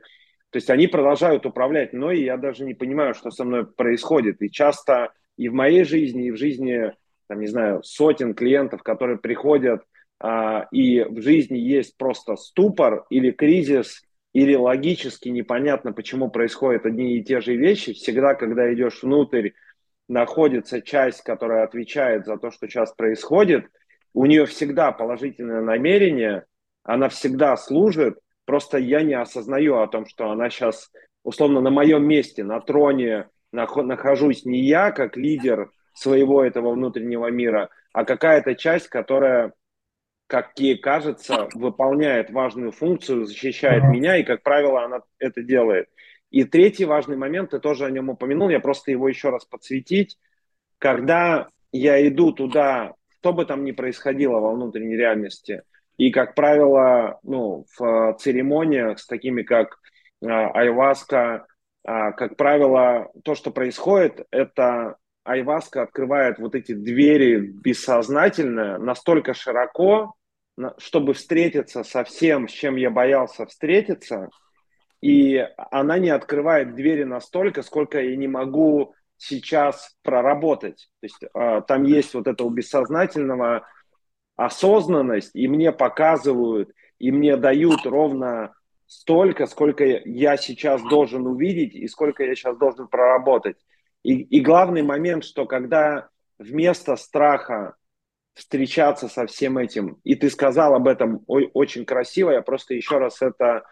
То есть они продолжают управлять мной, и я даже не понимаю, что со мной происходит. И часто и в моей жизни, и в жизни, там, не знаю, сотен клиентов, которые приходят а, и в жизни есть просто ступор или кризис, или логически непонятно, почему происходят одни и те же вещи, всегда, когда идешь внутрь, находится часть, которая отвечает за то, что сейчас происходит, у нее всегда положительное намерение, она всегда служит, просто я не осознаю о том, что она сейчас, условно, на моем месте, на троне нахожусь не я, как лидер своего этого внутреннего мира, а какая-то часть, которая как ей кажется, выполняет важную функцию, защищает меня, и, как правило, она это делает. И третий важный момент, ты тоже о нем упомянул, я просто его еще раз подсветить. Когда я иду туда, что бы там ни происходило во внутренней реальности, и, как правило, ну, в церемониях с такими, как э, айваска, э, как правило, то, что происходит, это айваска открывает вот эти двери бессознательно настолько широко, чтобы встретиться со всем, с чем я боялся встретиться, и она не открывает двери настолько, сколько я не могу сейчас проработать. То есть э, там есть вот это у бессознательного осознанность, и мне показывают, и мне дают ровно столько, сколько я сейчас должен увидеть и сколько я сейчас должен проработать. И, и главный момент, что когда вместо страха встречаться со всем этим, и ты сказал об этом очень красиво, я просто еще раз это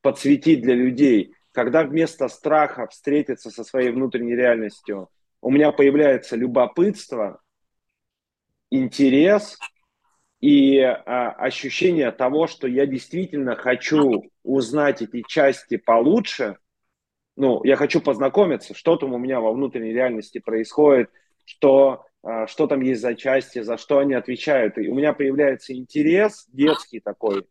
подсветить для людей. Когда вместо страха встретиться со своей внутренней реальностью, у меня появляется любопытство, интерес и а, ощущение того, что я действительно хочу узнать эти части получше, ну, я хочу познакомиться, что там у меня во внутренней реальности происходит, что, а, что там есть за части, за что они отвечают. И у меня появляется интерес детский такой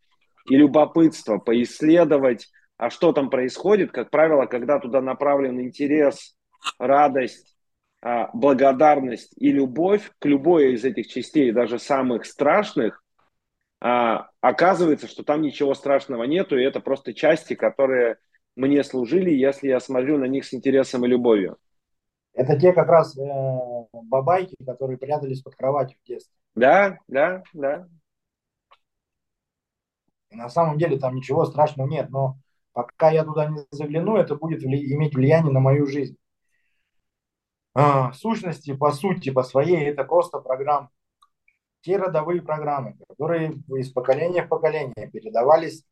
и любопытство поисследовать, а что там происходит. Как правило, когда туда направлен интерес, радость, а, благодарность и любовь к любой из этих частей, даже самых страшных, а, оказывается, что там ничего страшного нету, и это просто части, которые мне служили, если я смотрю на них с интересом и любовью. Это те как раз э, бабайки, которые прятались под кроватью в детстве. Да, да, да. И на самом деле там ничего страшного нет, но пока я туда не загляну, это будет вли- иметь влияние на мою жизнь. А, сущности, по сути, по своей, это просто программы. Те родовые программы, которые из поколения в поколение передавались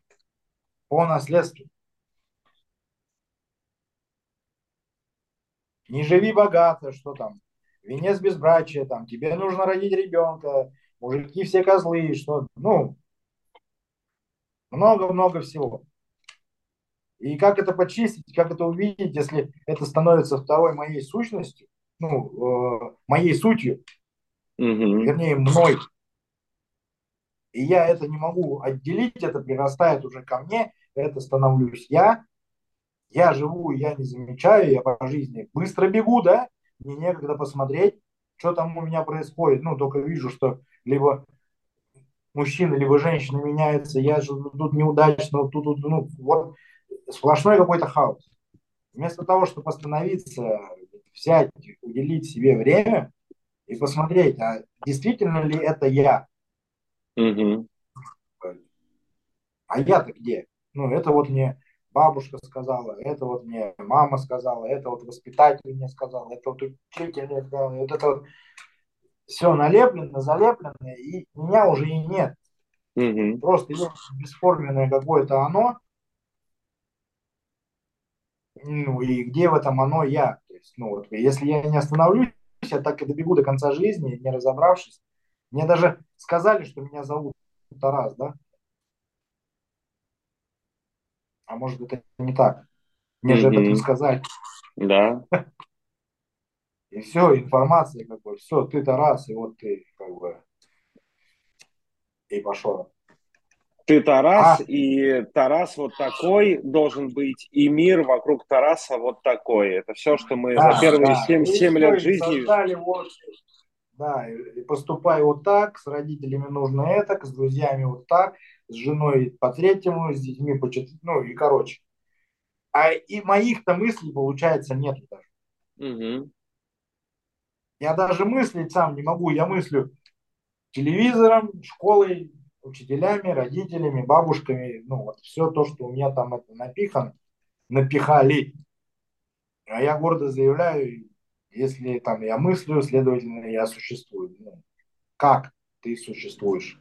по наследству. не живи богато, что там, венец безбрачия, там, тебе нужно родить ребенка, мужики все козлы, что, ну, много-много всего. И как это почистить, как это увидеть, если это становится второй моей сущностью, ну, э, моей сутью, угу. вернее, мной. И я это не могу отделить, это прирастает уже ко мне, это становлюсь я. Я живу, я не замечаю, я по жизни быстро бегу, да, мне некогда посмотреть, что там у меня происходит. Ну, только вижу, что либо мужчина, либо женщина меняется, я же тут неудачно, тут, тут, ну, вот сплошной какой-то хаос. Вместо того, чтобы остановиться, взять, уделить себе время и посмотреть, а действительно ли это я? Угу. А я-то где? Ну, это вот мне бабушка сказала, это вот мне мама сказала, это вот воспитатель мне сказал, это вот учитель мне сказал, вот это вот все налеплено, залеплено, и меня уже и нет. Угу. Просто есть бесформенное какое-то оно, ну и где в этом оно я. То есть, ну вот, если я не остановлюсь, я так и добегу до конца жизни, не разобравшись. Мне даже сказали, что меня зовут Тарас, да? А может, это не так? Мне mm-hmm. же об этом сказали. Да. И все, информация, как бы, все, ты Тарас, и вот ты, как бы, и пошел. Ты Тарас, а? и Тарас вот такой должен быть, и мир вокруг Тараса вот такой. Это все, что мы да, за первые да. 7, 7 лет жизни... Вот, да, и поступай вот так, с родителями нужно это, с друзьями вот так, с женой по третьему, с детьми по четвертому, ну и короче. А и моих-то мыслей, получается, нет даже. Угу. Я даже мыслить сам не могу, я мыслю телевизором, школой, учителями, родителями, бабушками, ну вот все то, что у меня там это напихан, напихали. А я гордо заявляю, если там я мыслю, следовательно, я существую. Ну, как ты существуешь?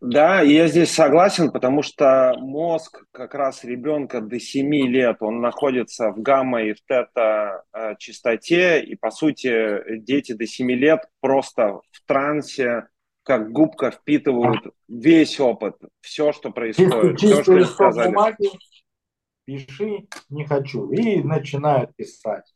Да, я здесь согласен, потому что мозг как раз ребенка до 7 лет, он находится в гамма и в тета э, частоте, и по сути дети до 7 лет просто в трансе, как губка впитывают весь опыт, все, что происходит, все, что сказали. Бумаги, пиши, не хочу, и начинают писать.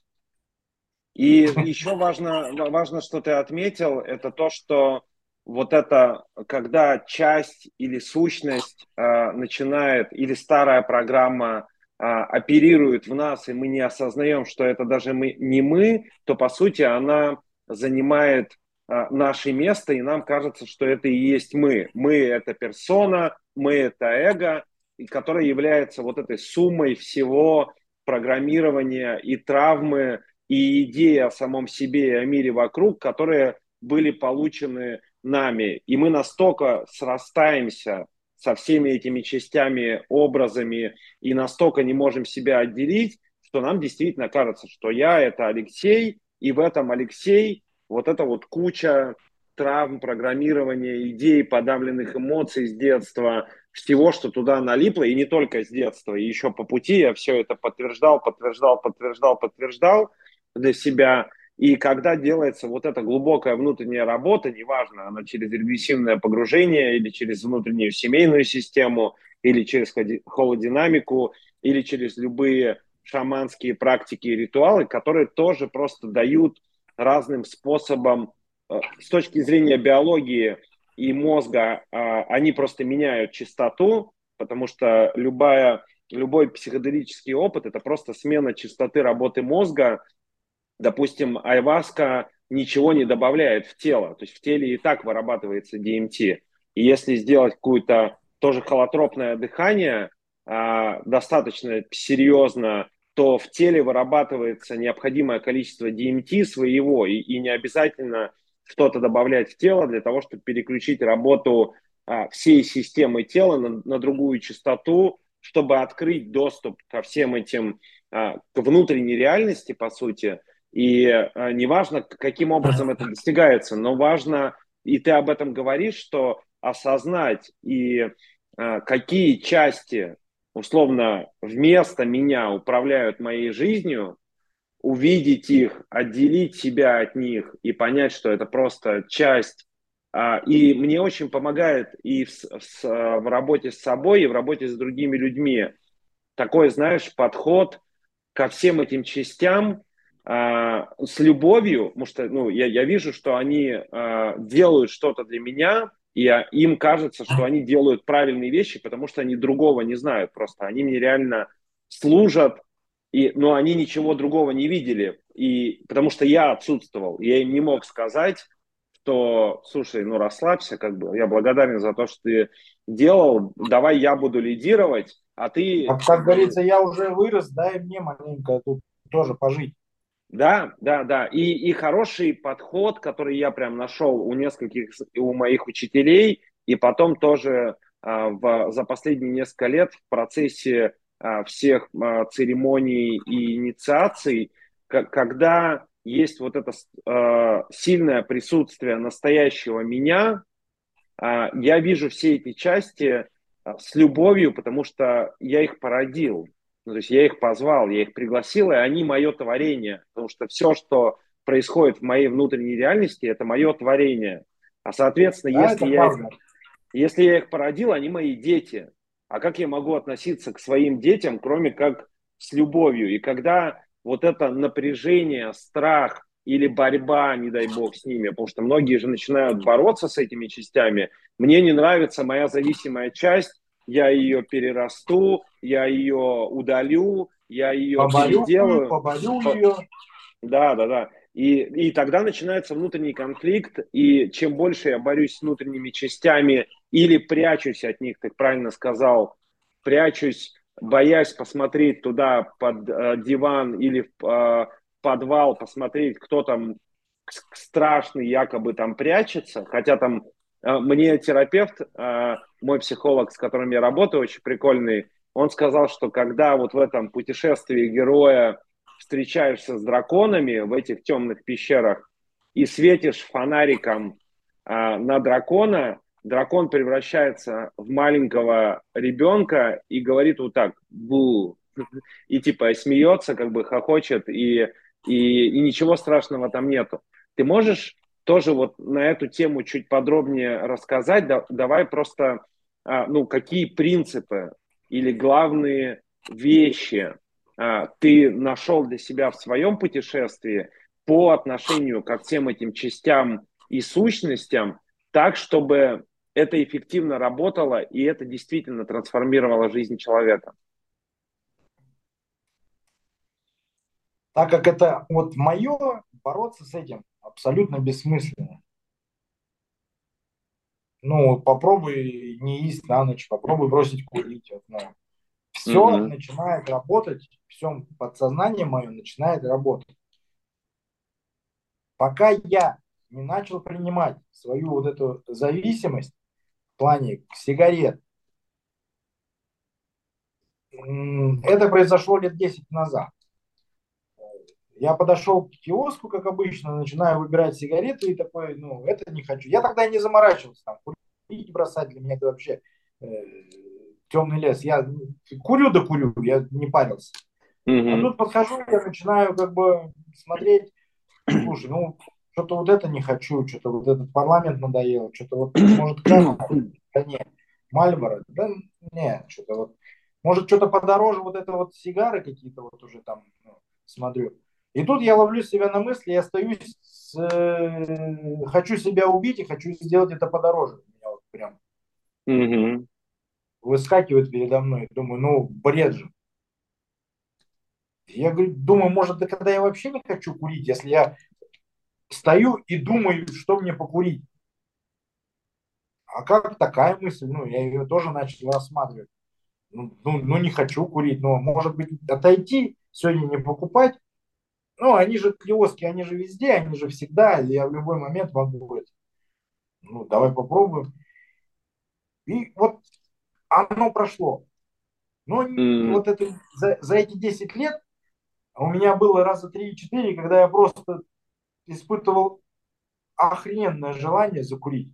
И еще важно, важно, что ты отметил, это то, что вот это, когда часть или сущность э, начинает, или старая программа э, оперирует в нас, и мы не осознаем, что это даже мы, не мы, то по сути она занимает наше место, и нам кажется, что это и есть мы. Мы – это персона, мы – это эго, которое является вот этой суммой всего программирования и травмы, и идеи о самом себе и о мире вокруг, которые были получены нами. И мы настолько срастаемся со всеми этими частями, образами, и настолько не можем себя отделить, что нам действительно кажется, что я – это Алексей, и в этом Алексей вот эта вот куча травм, программирования, идей, подавленных эмоций с детства, всего, что туда налипло, и не только с детства, и еще по пути я все это подтверждал, подтверждал, подтверждал, подтверждал для себя. И когда делается вот эта глубокая внутренняя работа, неважно, она через регрессивное погружение или через внутреннюю семейную систему, или через холодинамику, или через любые шаманские практики и ритуалы, которые тоже просто дают разным способом э, с точки зрения биологии и мозга, а, они просто меняют частоту, потому что любая, любой психоделический опыт – это просто смена частоты работы мозга. Допустим, айваска ничего не добавляет в тело, то есть в теле и так вырабатывается DMT. И если сделать какое-то тоже холотропное дыхание, а, достаточно серьезно то в теле вырабатывается необходимое количество DMT своего, и, и не обязательно что-то добавлять в тело для того, чтобы переключить работу а, всей системы тела на, на другую частоту, чтобы открыть доступ ко всем этим, а, к внутренней реальности, по сути. И а, неважно, каким образом это достигается, но важно, и ты об этом говоришь, что осознать и а, какие части условно вместо меня управляют моей жизнью, увидеть их, отделить себя от них и понять, что это просто часть. А, и мне очень помогает и в, в, в работе с собой, и в работе с другими людьми такой, знаешь, подход ко всем этим частям а, с любовью, потому что ну, я, я вижу, что они а, делают что-то для меня, и им кажется, что они делают правильные вещи, потому что они другого не знают просто. Они мне реально служат, и, но они ничего другого не видели. И, потому что я отсутствовал. Я им не мог сказать, что, слушай, ну расслабься, как бы, я благодарен за то, что ты делал, давай я буду лидировать, а ты... Как, как говорится, я уже вырос, дай мне маленько тут тоже пожить. Да, да, да. И, и хороший подход, который я прям нашел у нескольких, у моих учителей, и потом тоже а, в, за последние несколько лет в процессе а, всех а, церемоний и инициаций, к, когда есть вот это а, сильное присутствие настоящего меня, а, я вижу все эти части а, с любовью, потому что я их породил. Ну, то есть я их позвал, я их пригласил, и они мое творение. Потому что все, что происходит в моей внутренней реальности, это мое творение. А соответственно, да, если, я их, если я их породил, они мои дети. А как я могу относиться к своим детям, кроме как с любовью? И когда вот это напряжение, страх или борьба, не дай бог, с ними, потому что многие же начинают бороться с этими частями. Мне не нравится моя зависимая часть, я ее перерасту, я ее удалю, я ее поборю, переделаю. Поборю ее. Да, да, да. И, и тогда начинается внутренний конфликт, и чем больше я борюсь с внутренними частями или прячусь от них, ты правильно сказал, прячусь, боясь посмотреть туда под э, диван или в э, подвал, посмотреть, кто там страшный якобы там прячется, хотя там мне терапевт э, мой психолог, с которым я работаю, очень прикольный, он сказал, что когда вот в этом путешествии героя встречаешься с драконами в этих темных пещерах и светишь фонариком а, на дракона, дракон превращается в маленького ребенка и говорит вот так «бу», и типа смеется, как бы хохочет, и, и, и ничего страшного там нету. Ты можешь тоже вот на эту тему чуть подробнее рассказать? Да, давай просто а, ну, какие принципы или главные вещи а, ты нашел для себя в своем путешествии по отношению ко всем этим частям и сущностям, так, чтобы это эффективно работало и это действительно трансформировало жизнь человека. Так как это вот мое, бороться с этим абсолютно бессмысленно ну, попробуй не есть на ночь, попробуй бросить курить. Вот, ну. Все mm-hmm. начинает работать, все подсознание мое начинает работать. Пока я не начал принимать свою вот эту зависимость в плане сигарет, это произошло лет 10 назад. Я подошел к киоску, как обычно, начинаю выбирать сигареты и такой, ну, это не хочу. Я тогда не заморачивался, там, курить бросать для меня это вообще э, темный лес. Я курю да курю, я не парился. Mm-hmm. А тут подхожу, я начинаю как бы смотреть, слушай, ну, что-то вот это не хочу, что-то вот этот парламент надоел, что-то вот, может, да нет, Мальборо, да нет, что-то вот, может, что-то подороже, вот это вот сигары какие-то вот уже там, ну, смотрю. И тут я ловлю себя на мысли, я остаюсь, с, э, хочу себя убить и хочу сделать это подороже. Меня вот прям угу. выскакивает передо мной. Думаю, ну, бред же. Я говорю, думаю, может, да когда я вообще не хочу курить, если я стою и думаю, что мне покурить. А как такая мысль? Ну, я ее тоже начал рассматривать. Ну, ну, ну не хочу курить, но может быть отойти, сегодня не покупать, ну, они же киоски, они же везде, они же всегда, я в любой момент могу это. Ну, давай попробуем. И вот оно прошло. Но mm. вот это за, за эти 10 лет у меня было раза 3-4, когда я просто испытывал охрененное желание закурить.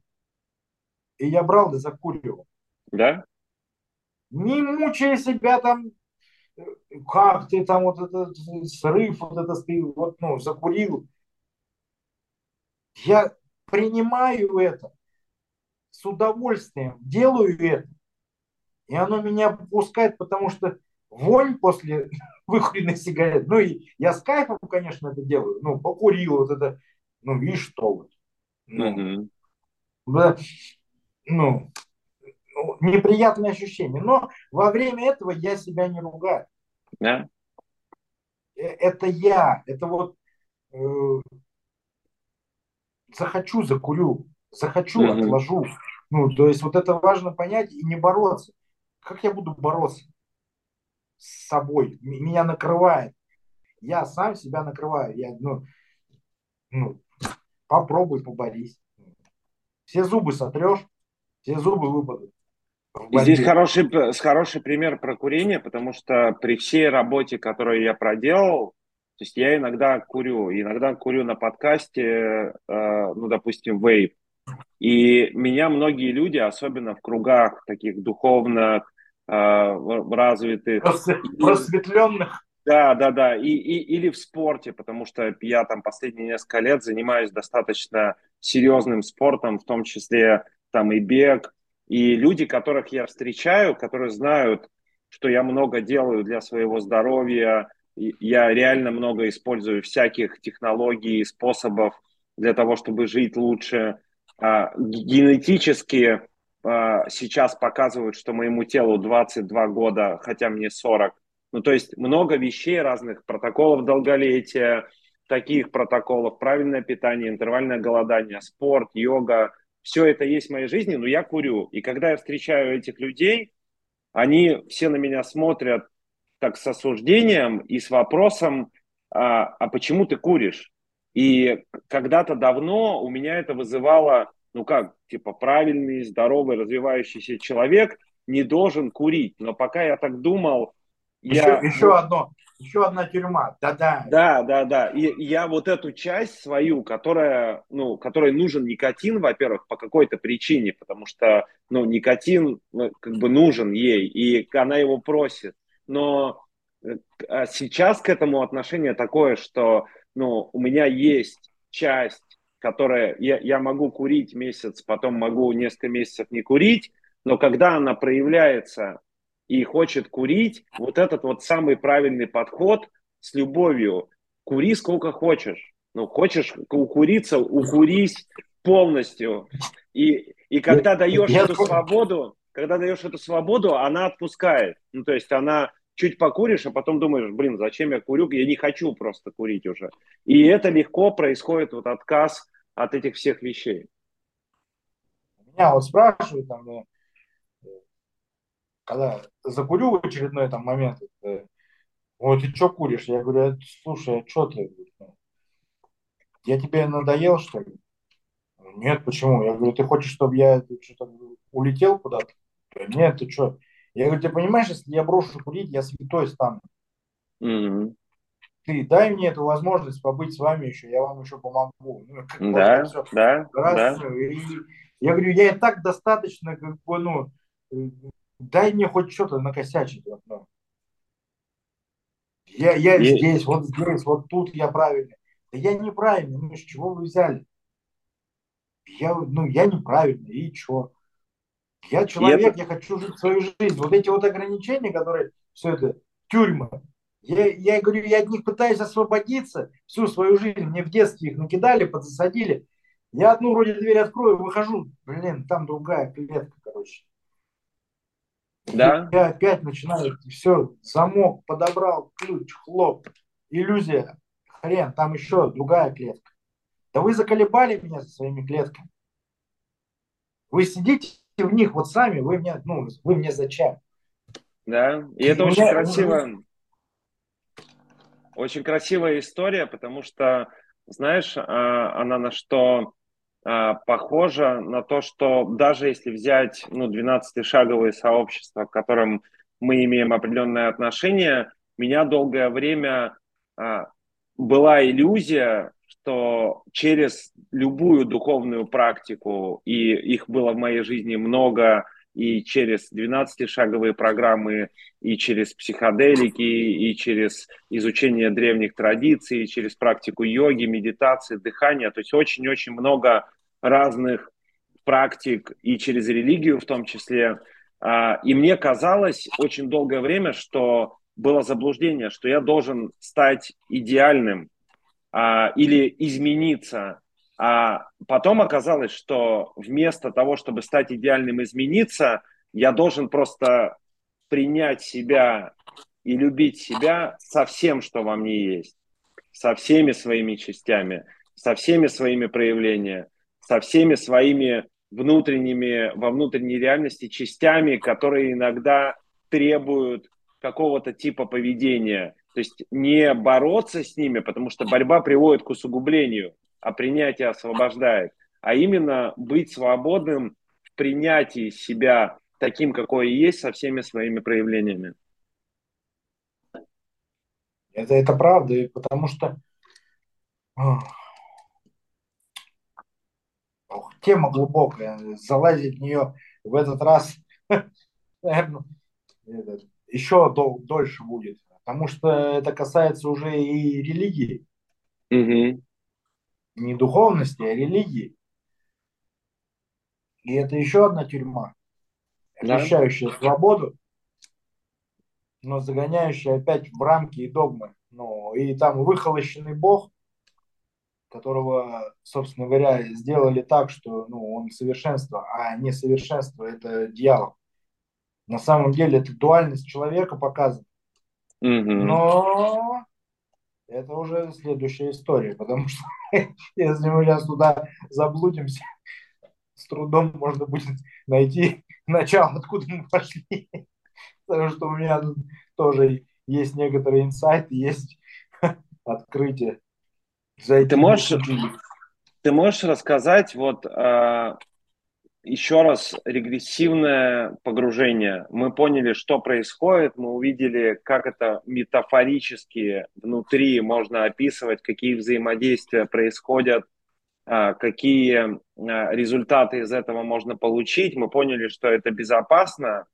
И я брал и закуривал. Да? Не мучая себя там как ты там вот этот срыв, вот это ты вот, ну, закурил. Я принимаю это с удовольствием, делаю это. И оно меня пускает, потому что вонь после выкуренной сигареты. Ну и я с кайфом, конечно, это делаю. Ну, покурил вот это. Ну, видишь, что вот. Ну, mm да, ну, неприятное ощущение. Но во время этого я себя не ругаю. Yeah. Э, это я. Это вот э, захочу, закурю. Захочу, mm-hmm. отложу. Ну, то есть вот это важно понять и не бороться. Как я буду бороться с собой? Меня накрывает. Я сам себя накрываю. Я, ну, ну, попробуй, поборись. Все зубы сотрешь, все зубы выпадут. Здесь хороший, хороший пример про курение, потому что при всей работе, которую я проделал, то есть я иногда курю, иногда курю на подкасте, э, ну, допустим, вейп. И меня многие люди, особенно в кругах таких духовных, э, развитых... Просветленных. Да, да, да. И, и, или в спорте, потому что я там последние несколько лет занимаюсь достаточно серьезным спортом, в том числе там и бег. И люди, которых я встречаю, которые знают, что я много делаю для своего здоровья, я реально много использую всяких технологий, способов для того, чтобы жить лучше. А, генетически а, сейчас показывают, что моему телу 22 года, хотя мне 40. Ну, то есть много вещей разных, протоколов долголетия, таких протоколов, правильное питание, интервальное голодание, спорт, йога, все это есть в моей жизни, но я курю. И когда я встречаю этих людей, они все на меня смотрят так с осуждением и с вопросом, а, а почему ты куришь? И когда-то давно у меня это вызывало, ну как, типа правильный, здоровый, развивающийся человек не должен курить. Но пока я так думал, еще, я... еще одно, еще одна тюрьма, да-да. Да, да, да. И я вот эту часть свою, которая, ну, которой нужен никотин, во-первых, по какой-то причине, потому что, ну, никотин ну, как бы нужен ей, и она его просит. Но э, а сейчас к этому отношение такое, что, ну, у меня есть часть, которая, я, я могу курить месяц, потом могу несколько месяцев не курить, но когда она проявляется и хочет курить, вот этот вот самый правильный подход с любовью. Кури сколько хочешь. Ну, хочешь укуриться, укурись полностью. И, и когда даешь эту свободу, когда даешь эту свободу, она отпускает. Ну, то есть она чуть покуришь, а потом думаешь, блин, зачем я курю, я не хочу просто курить уже. И это легко происходит, вот отказ от этих всех вещей. Меня вот спрашивают, там, когда закурю в очередной там момент, э, вот ты что куришь? Я говорю, «А, слушай, а что ты? Я тебе надоел, что ли? Нет, почему? Я говорю, ты хочешь, чтобы я что-то улетел куда-то? Нет, ты что? Я говорю, ты понимаешь, если я брошу курить, я святой стану. Mm-hmm. Ты дай мне эту возможность побыть с вами еще, я вам еще помогу. Ну, да, да, Раз, да. И, я говорю, я и так достаточно, как бы, ну, дай мне хоть что-то накосячить. Ну. Я, я и... здесь, вот здесь, вот тут я правильный. Да я неправильный, ну с чего вы взяли? Я, ну, я неправильный, и что? Я человек, это... я хочу жить свою жизнь. Вот эти вот ограничения, которые все это, тюрьмы, я, я говорю, я от них пытаюсь освободиться всю свою жизнь. Мне в детстве их накидали, подзасадили. Я одну вроде дверь открою, выхожу, блин, там другая клетка, короче. Да. Я опять начинаю, все, замок подобрал, ключ, хлоп, иллюзия, хрен, там еще другая клетка. Да вы заколебали меня со своими клетками. Вы сидите в них вот сами, вы мне, ну, вы мне зачем? Да, и это очень меня, красиво. Очень красивая история, потому что, знаешь, а, она на что похоже на то, что даже если взять ну, 12-шаговые сообщества, к которым мы имеем определенное отношение, меня долгое время а, была иллюзия, что через любую духовную практику, и их было в моей жизни много, и через 12-шаговые программы, и через психоделики, и через изучение древних традиций, и через практику йоги, медитации, дыхания. То есть очень-очень много разных практик и через религию в том числе. А, и мне казалось очень долгое время, что было заблуждение, что я должен стать идеальным а, или измениться. А потом оказалось, что вместо того, чтобы стать идеальным, измениться, я должен просто принять себя и любить себя со всем, что во мне есть, со всеми своими частями, со всеми своими проявлениями, со всеми своими внутренними, во внутренней реальности частями, которые иногда требуют какого-то типа поведения. То есть не бороться с ними, потому что борьба приводит к усугублению, а принятие освобождает. А именно быть свободным в принятии себя таким, какой есть, со всеми своими проявлениями. Это, это правда, потому что Ох, тема глубокая, залазить в нее в этот раз, наверное, еще дол- дольше будет, потому что это касается уже и религии, угу. не духовности, а религии. И это еще одна тюрьма, обещающая да. свободу, но загоняющая опять в рамки и догмы. Ну, и там выхолощенный Бог, которого, собственно говоря, сделали так, что ну, он совершенство, а не совершенство – это дьявол. На самом деле это дуальность человека показана. Mm-hmm. Но это уже следующая история, потому что если мы сейчас туда заблудимся, с трудом можно будет найти начало, откуда мы пошли. Потому что у меня тут тоже есть некоторые инсайты, есть открытие. Ты можешь, ты можешь рассказать вот а, еще раз регрессивное погружение. Мы поняли, что происходит, мы увидели, как это метафорически внутри можно описывать, какие взаимодействия происходят, а, какие а, результаты из этого можно получить. Мы поняли, что это безопасно.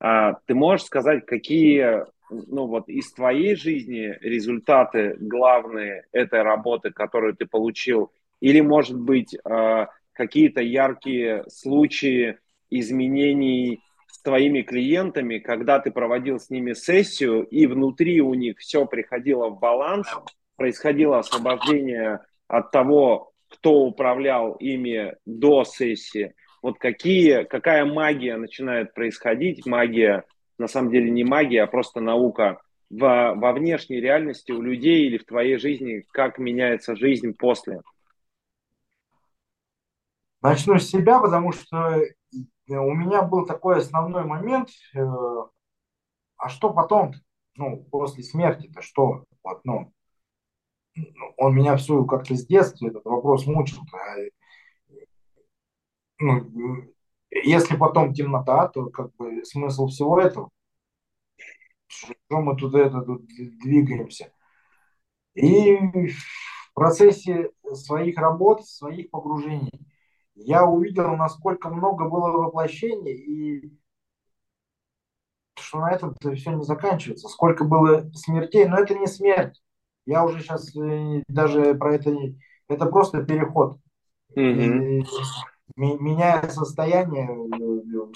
А, ты можешь сказать, какие ну вот из твоей жизни результаты главные этой работы, которую ты получил, или, может быть, какие-то яркие случаи изменений с твоими клиентами, когда ты проводил с ними сессию, и внутри у них все приходило в баланс, происходило освобождение от того, кто управлял ими до сессии. Вот какие, какая магия начинает происходить, магия, на самом деле не магия, а просто наука, во, во внешней реальности у людей или в твоей жизни, как меняется жизнь после? Начну с себя, потому что э, у меня был такой основной момент, э, а что потом, ну, после смерти-то, что, вот, ну, он меня всю как-то с детства этот вопрос мучил. А, ну, если потом темнота, то как бы смысл всего этого, что мы тут это тут двигаемся. И в процессе своих работ, своих погружений – я увидел, насколько много было воплощений, и что на этом все не заканчивается. Сколько было смертей, но это не смерть. Я уже сейчас э, даже про это не... Это просто переход. Mm-hmm. Меняя состояние,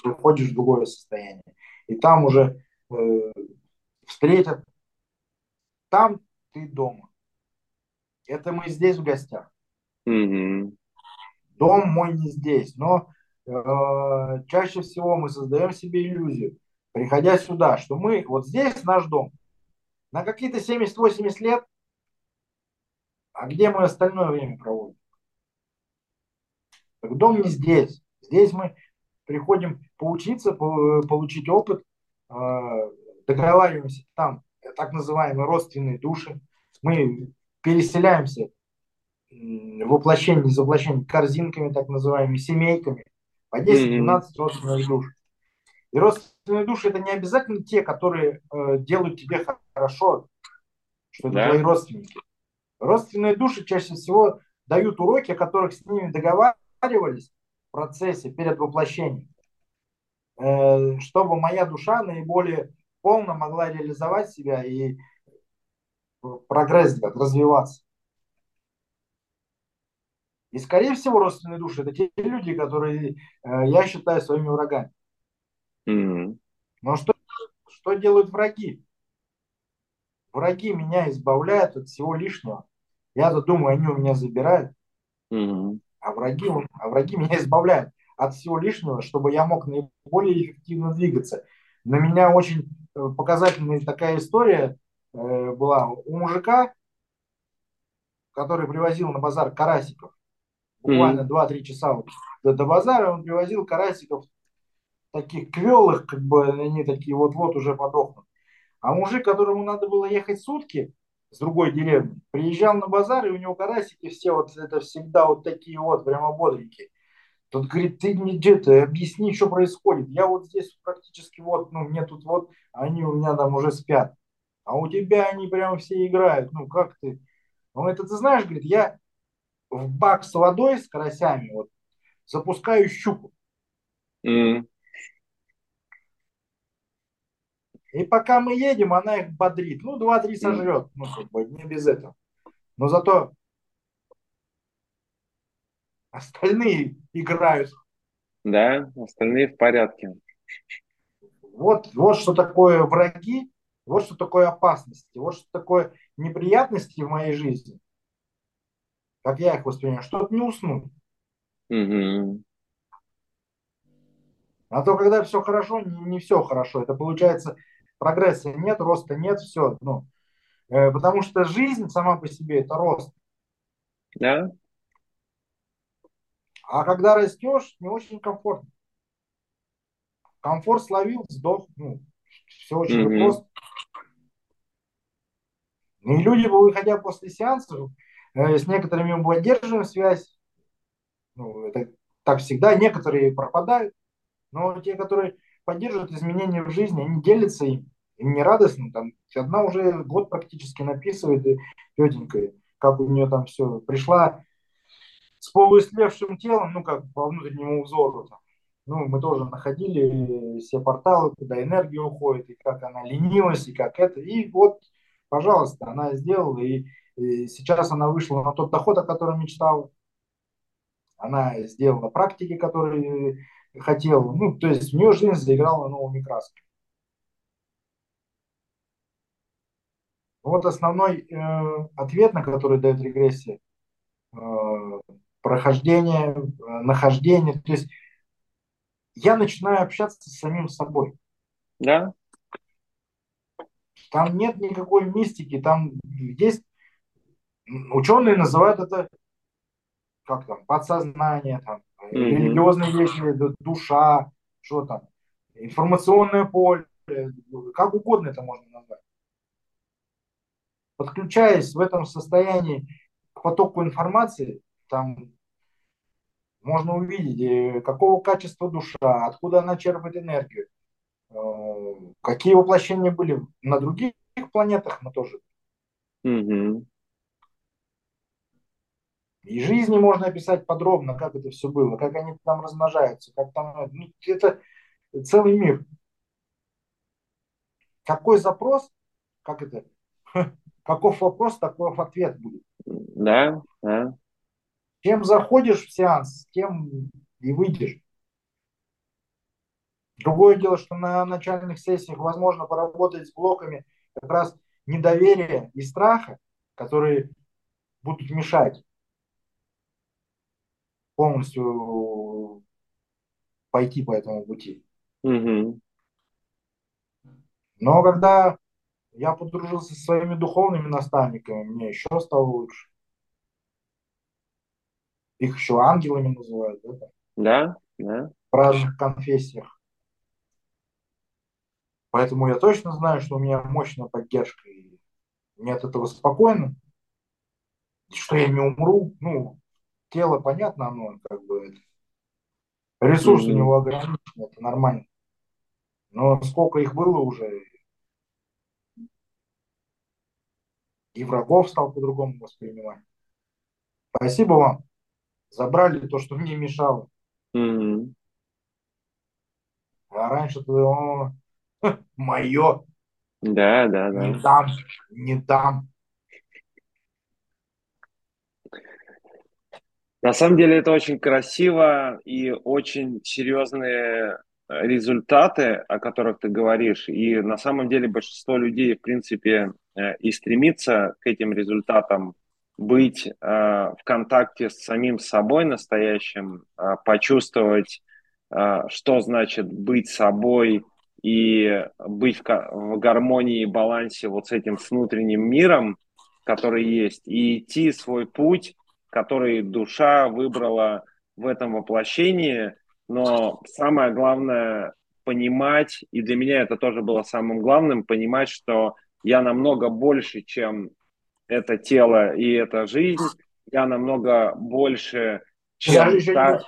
выходишь в другое состояние. И там уже э, встретят. Там ты дома. Это мы здесь в гостях. Mm-hmm дом мой не здесь. Но э, чаще всего мы создаем себе иллюзию, приходя сюда, что мы, вот здесь наш дом, на какие-то 70-80 лет, а где мы остальное время проводим? Так дом не здесь. Здесь мы приходим поучиться, получить опыт, э, договариваемся там, так называемые родственные души. Мы переселяемся воплощений, воплощений корзинками, так называемыми, семейками, по 10-12 mm-hmm. родственных душ. И родственные души это не обязательно те, которые э, делают тебе хорошо, что это да. твои родственники. Родственные души чаще всего дают уроки, о которых с ними договаривались в процессе перед воплощением. э, чтобы моя душа наиболее полно могла реализовать себя и прогресс делать, развиваться. И, скорее всего, родственные души – это те люди, которые э, я считаю своими врагами. Mm-hmm. Но что, что делают враги? Враги меня избавляют от всего лишнего. Я-то думаю, они у меня забирают. Mm-hmm. А, враги, а враги меня избавляют от всего лишнего, чтобы я мог наиболее эффективно двигаться. На меня очень э, показательная такая история э, была у мужика, который привозил на базар карасиков буквально mm-hmm. 2-3 часа вот до, до базара он привозил карасиков таких квелых, как бы они такие вот-вот уже подохнут. А мужик, которому надо было ехать сутки с другой деревни, приезжал на базар, и у него карасики все вот это всегда вот такие вот, прямо бодренькие. Тот говорит, ты мне где-то объясни, что происходит. Я вот здесь практически вот, ну, мне тут вот, они у меня там уже спят. А у тебя они прямо все играют. Ну, как ты? Он это ты знаешь, говорит, я в бак с водой, с карасями, вот, запускаю щуку. Mm. И пока мы едем, она их бодрит. Ну, два-три сожрет. Ну, как бы, не без этого. Но зато остальные играют. Да, остальные в порядке. Вот, вот что такое враги, вот что такое опасности, вот что такое неприятности в моей жизни как я их воспринимаю, чтобы не уснуть. Угу. А то, когда все хорошо, не, не все хорошо. Это получается, прогресса нет, роста нет, все. Ну, э, потому что жизнь сама по себе это рост. Да. А когда растешь, не очень комфортно. Комфорт словил, сдох. Ну, все очень mm просто. И люди, выходя после сеансов, Э, с некоторыми мы поддерживаем связь. Ну, это так всегда. Некоторые пропадают. Но те, которые поддерживают изменения в жизни, они делятся им. Не радостно. Там, одна уже год практически написывает тетенька, как у нее там все. Пришла с полуистлевшим телом, ну, как по внутреннему взору. Там. Ну, мы тоже находили все порталы, куда энергия уходит, и как она ленилась, и как это. И вот, пожалуйста, она сделала, и и сейчас она вышла на тот доход, о котором мечтала. Она сделала практики, которые хотела. Ну, то есть у нее жизнь заиграла новыми красками. Вот основной э, ответ, на который дает регрессия. Э, прохождение, э, нахождение. То есть я начинаю общаться с самим собой. Да. Там нет никакой мистики, там есть Ученые называют это как там, подсознание, там, mm-hmm. религиозные вещи, душа, что там, информационное поле, как угодно это можно назвать. Подключаясь в этом состоянии к потоку информации, там можно увидеть, э, какого качества душа, откуда она черпает энергию, э, какие воплощения были на других планетах, мы тоже. Mm-hmm. И жизни можно описать подробно, как это все было, как они там размножаются, как там... Ну, это целый мир. Какой запрос, как это, каков вопрос, такой ответ будет. Да, да. Чем заходишь в сеанс, тем и выйдешь. Другое дело, что на начальных сессиях возможно поработать с блоками как раз недоверия и страха, которые будут мешать полностью пойти по этому пути. Угу. Но когда я подружился со своими духовными наставниками, мне еще стало лучше. Их еще ангелами называют, да? Да, да. В разных конфессиях. Поэтому я точно знаю, что у меня мощная поддержка. И мне от этого спокойно. Что я не умру. Ну, тело, понятно, оно как бы ресурсы mm-hmm. у него ограничены, это нормально. Но сколько их было уже, и врагов стал по-другому воспринимать. Спасибо вам. Забрали то, что мне мешало. Mm-hmm. А раньше ты, о, мое. Да, да, да. Не дам, не дам. На самом деле это очень красиво и очень серьезные результаты, о которых ты говоришь. И на самом деле большинство людей, в принципе, э, и стремится к этим результатам быть э, в контакте с самим собой настоящим, э, почувствовать, что значит быть собой и быть в гармонии и балансе вот с этим с внутренним миром, который есть, и идти свой путь который душа выбрала в этом воплощении, но самое главное понимать, и для меня это тоже было самым главным, понимать, что я намного больше, чем это тело и эта жизнь, я намного больше, чем я та...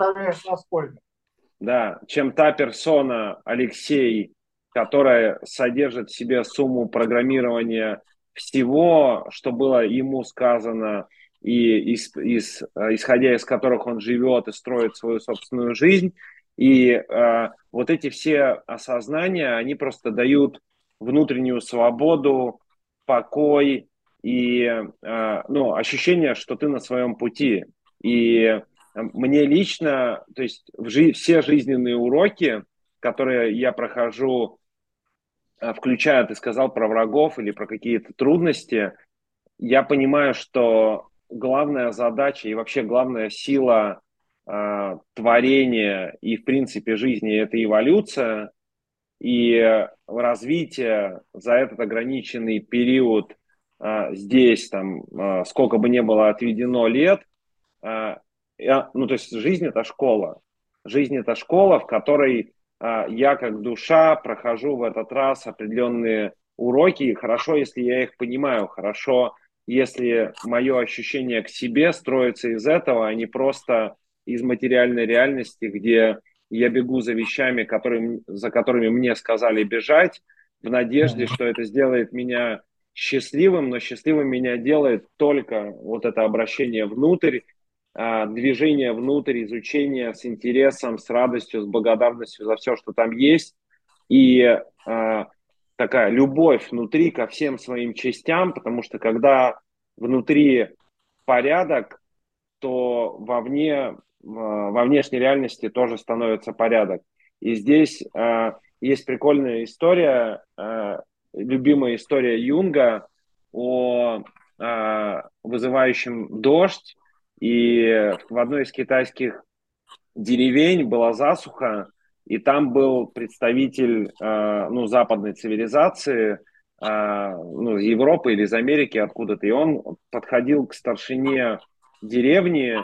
Да, чем та персона, Алексей, которая содержит в себе сумму программирования всего, что было ему сказано, и из, из, исходя из которых он живет и строит свою собственную жизнь. И э, вот эти все осознания, они просто дают внутреннюю свободу, покой и э, ну, ощущение, что ты на своем пути. И мне лично, то есть в жи- все жизненные уроки, которые я прохожу, э, включая, ты сказал про врагов или про какие-то трудности, я понимаю, что главная задача и вообще главная сила э, творения и, в принципе, жизни – это эволюция. И развитие за этот ограниченный период э, здесь, там, э, сколько бы ни было отведено лет, я, ну, то есть жизнь – это школа. Жизнь – это школа, в которой я как душа прохожу в этот раз определенные уроки. И хорошо, если я их понимаю, хорошо, если мое ощущение к себе строится из этого, а не просто из материальной реальности, где я бегу за вещами, которые, за которыми мне сказали бежать, в надежде, что это сделает меня счастливым, но счастливым меня делает только вот это обращение внутрь, а, движение внутрь, изучение с интересом, с радостью, с благодарностью за все, что там есть. И а, такая любовь внутри ко всем своим частям, потому что когда внутри порядок, то вовне, во внешней реальности тоже становится порядок. И здесь э, есть прикольная история, э, любимая история Юнга о э, вызывающем дождь. И в одной из китайских деревень была засуха, и там был представитель э, ну, западной цивилизации, э, ну, Европы или из Америки откуда-то, и он подходил к старшине деревни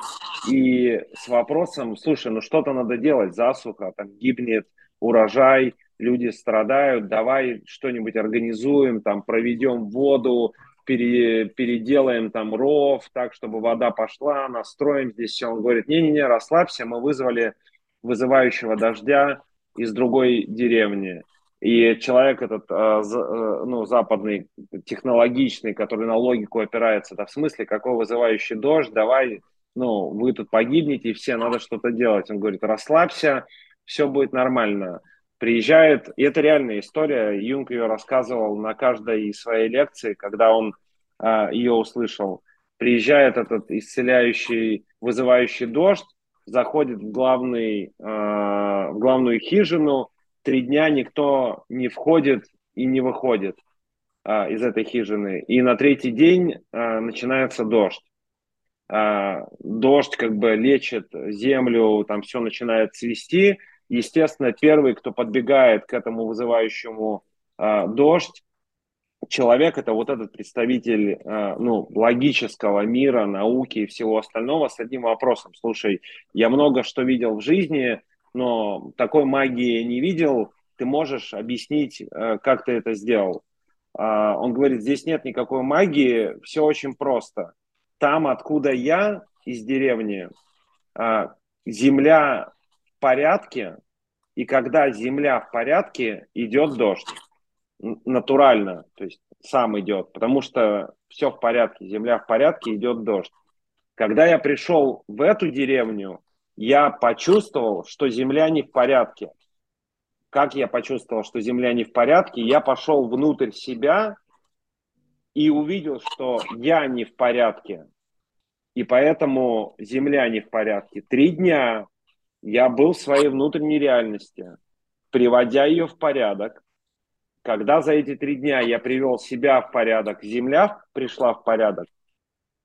и с вопросом, слушай, ну что-то надо делать, засуха, там гибнет урожай, люди страдают, давай что-нибудь организуем, там проведем воду, пере, переделаем там ров так, чтобы вода пошла, настроим здесь все. Он говорит, не-не-не, расслабься, мы вызвали вызывающего дождя из другой деревни. И человек этот, э, э, ну, западный, технологичный, который на логику опирается, да, в смысле, какой вызывающий дождь, давай, ну, вы тут погибнете, и все, надо что-то делать. Он говорит, расслабься, все будет нормально. Приезжает, и это реальная история, Юнг ее рассказывал на каждой из своей лекции, когда он э, ее услышал. Приезжает этот исцеляющий, вызывающий дождь, заходит в, главный, э, в главную хижину, три дня никто не входит и не выходит э, из этой хижины. И на третий день э, начинается дождь. Э, дождь как бы лечит землю, там все начинает цвести. Естественно, первый, кто подбегает к этому вызывающему э, дождь, человек это вот этот представитель э, ну, логического мира, науки и всего остального с одним вопросом. Слушай, я много что видел в жизни, но такой магии не видел. Ты можешь объяснить, э, как ты это сделал? Э, он говорит, здесь нет никакой магии, все очень просто. Там, откуда я, из деревни, э, земля в порядке, и когда земля в порядке, идет дождь натурально, то есть сам идет, потому что все в порядке, земля в порядке, идет дождь. Когда я пришел в эту деревню, я почувствовал, что земля не в порядке. как я почувствовал, что Земля не в порядке, я пошел внутрь себя и увидел, что я не в порядке, и поэтому Земля не в порядке. Три дня я был в своей внутренней реальности, приводя ее в порядок. Когда за эти три дня я привел себя в порядок, Земля пришла в порядок.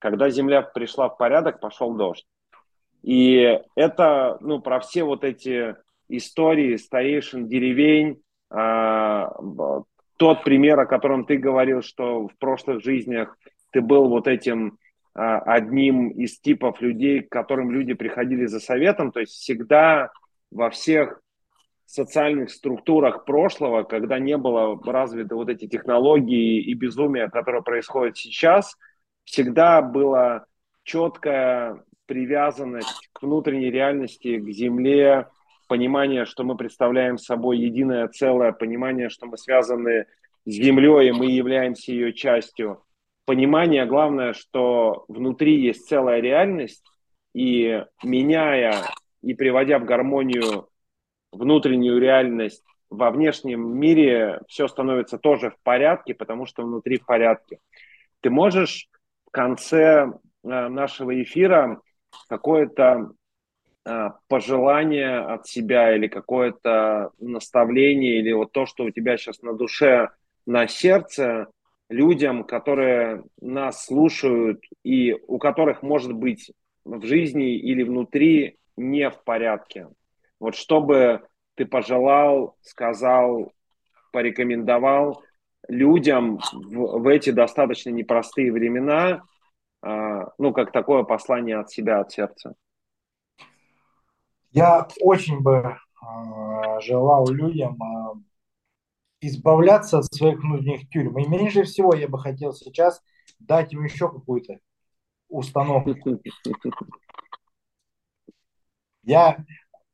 Когда Земля пришла в порядок, пошел дождь. И это, ну, про все вот эти истории старейшин деревень, а, тот пример, о котором ты говорил, что в прошлых жизнях ты был вот этим а, одним из типов людей, к которым люди приходили за советом, то есть всегда во всех социальных структурах прошлого, когда не было развиты вот эти технологии и безумие, которое происходит сейчас, всегда была четкая привязанность к внутренней реальности, к земле, понимание, что мы представляем собой единое целое, понимание, что мы связаны с Землей, и мы являемся ее частью. Понимание, главное, что внутри есть целая реальность, и меняя и приводя в гармонию внутреннюю реальность во внешнем мире, все становится тоже в порядке, потому что внутри в порядке. Ты можешь в конце э, нашего эфира какое-то а, пожелание от себя или какое-то наставление или вот то, что у тебя сейчас на душе, на сердце людям, которые нас слушают и у которых может быть в жизни или внутри не в порядке. Вот чтобы ты пожелал, сказал, порекомендовал людям в, в эти достаточно непростые времена, э, ну, как такое послание от себя, от сердца. Я очень бы э, желал людям э, избавляться от своих внутренних тюрьм. И меньше всего я бы хотел сейчас дать им еще какую-то установку. Я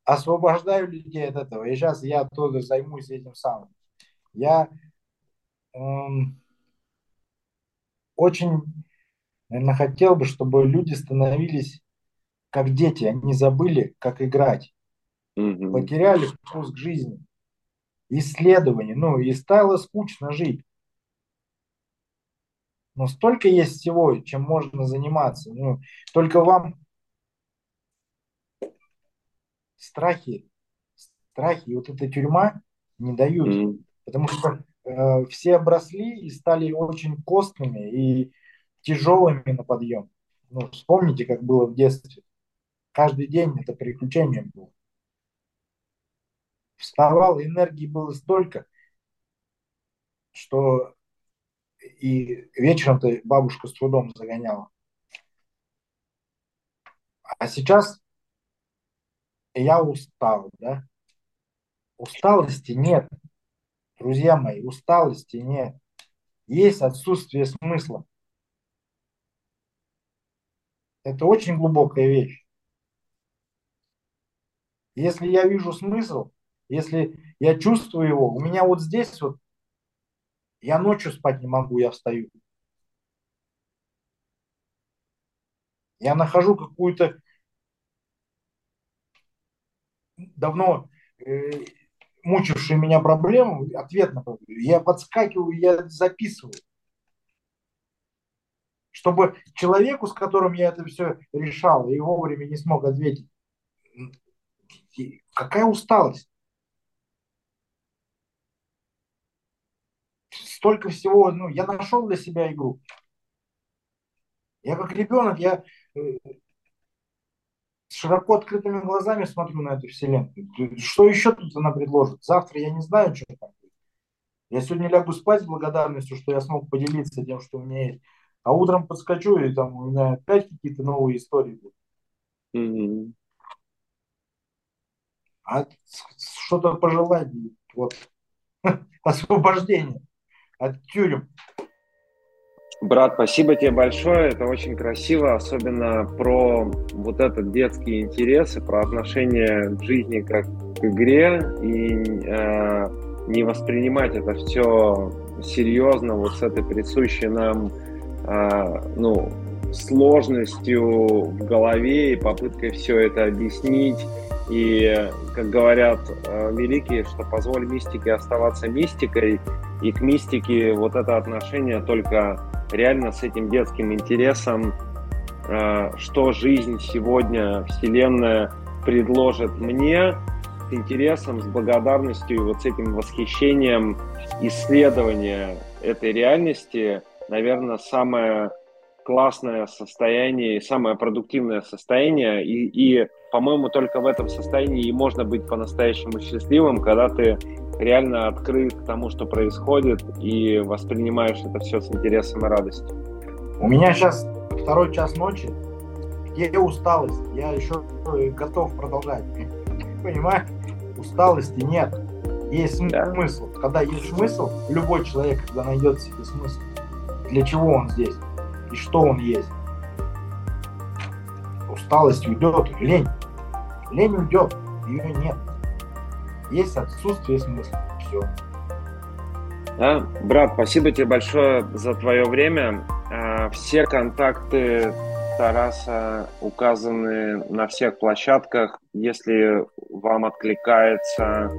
освобождаю людей от этого. И сейчас я тоже займусь этим самым. Я эм, очень, наверное, хотел бы, чтобы люди становились как дети, они забыли, как играть, угу. потеряли вкус к жизни, исследование, ну и стало скучно жить. Но столько есть всего, чем можно заниматься. Ну, только вам страхи, страхи вот эта тюрьма не дают. Mm. Потому что э, все обросли и стали очень костными и тяжелыми на подъем. Ну, вспомните, как было в детстве. Каждый день это приключение было. Вставал, энергии было столько, что и вечером-то бабушка с трудом загоняла. А сейчас я устал, да? Усталости нет. Друзья мои, усталости нет. Есть отсутствие смысла. Это очень глубокая вещь. Если я вижу смысл, если я чувствую его, у меня вот здесь вот, я ночью спать не могу, я встаю. Я нахожу какую-то давно э, мучившую меня проблему, ответ на проблему. Я подскакиваю, я записываю. Чтобы человеку, с которым я это все решал, и вовремя не смог ответить, какая усталость? Столько всего, ну, я нашел для себя игру. Я как ребенок, я э, с широко открытыми глазами смотрю на эту вселенную. Что еще тут она предложит? Завтра я не знаю, что там будет. Я сегодня лягу спать с благодарностью, что я смог поделиться тем, что у меня есть. А утром подскочу, и там у меня опять какие-то новые истории будут. Mm-hmm а что-то пожелать, вот, освобождение от тюрем. Брат, спасибо тебе большое, это очень красиво, особенно про вот этот детский интерес и про отношение к жизни как к игре и э, не воспринимать это все серьезно, вот с этой присущей нам ну, сложностью в голове и попыткой все это объяснить. И, как говорят э, великие, что позволь мистике оставаться мистикой, и к мистике вот это отношение только реально с этим детским интересом, э, что жизнь сегодня, Вселенная предложит мне, с интересом, с благодарностью и вот с этим восхищением исследования этой реальности, наверное, самое классное состояние и самое продуктивное состояние. И, и по-моему, только в этом состоянии и можно быть по-настоящему счастливым, когда ты реально открыт к тому, что происходит, и воспринимаешь это все с интересом и радостью. У меня сейчас второй час ночи, я усталость, я еще готов продолжать. Понимаешь? Усталости нет. Есть да. смысл. Когда есть смысл, любой человек, когда найдет себе смысл, для чего он здесь и что он есть, усталость уйдет, лень. Лень уйдет, ее нет. Есть отсутствие смысла. Все. Да, брат, спасибо тебе большое за твое время. А, все контакты Тараса указаны на всех площадках. Если вам откликается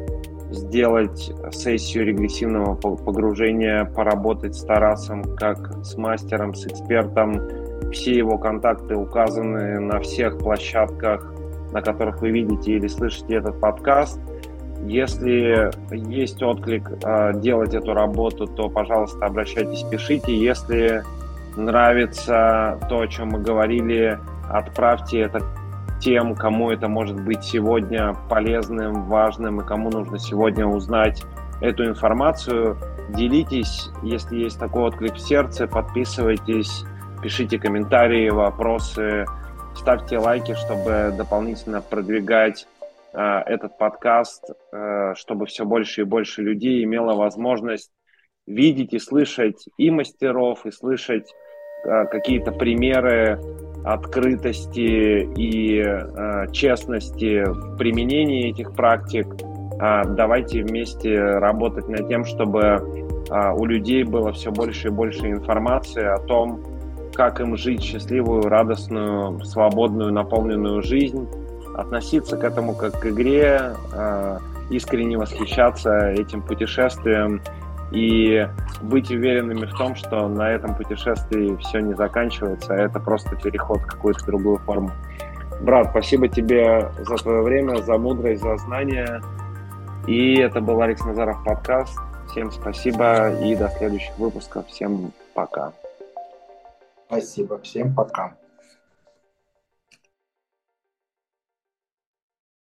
сделать сессию регрессивного погружения, поработать с Тарасом как с мастером, с экспертом, все его контакты указаны на всех площадках, на которых вы видите или слышите этот подкаст. Если есть отклик а, делать эту работу, то, пожалуйста, обращайтесь, пишите. Если нравится то, о чем мы говорили, отправьте это тем, кому это может быть сегодня полезным, важным и кому нужно сегодня узнать эту информацию. Делитесь, если есть такой отклик в сердце, подписывайтесь, пишите комментарии, вопросы, ставьте лайки, чтобы дополнительно продвигать э, этот подкаст, э, чтобы все больше и больше людей имело возможность видеть и слышать и мастеров, и слышать Э, какие-то примеры открытости и э, честности в применении этих практик. Э, давайте вместе работать над тем, чтобы э, у людей было все больше и больше информации о том, как им жить счастливую, радостную, свободную, наполненную жизнь, относиться к этому как к игре, э, искренне восхищаться этим путешествием и быть уверенными в том, что на этом путешествии все не заканчивается, а это просто переход в какую-то другую форму. Брат, спасибо тебе за твое время, за мудрость, за знания. И это был Алекс Назаров подкаст. Всем спасибо и до следующих выпусков. Всем пока. Спасибо, всем пока.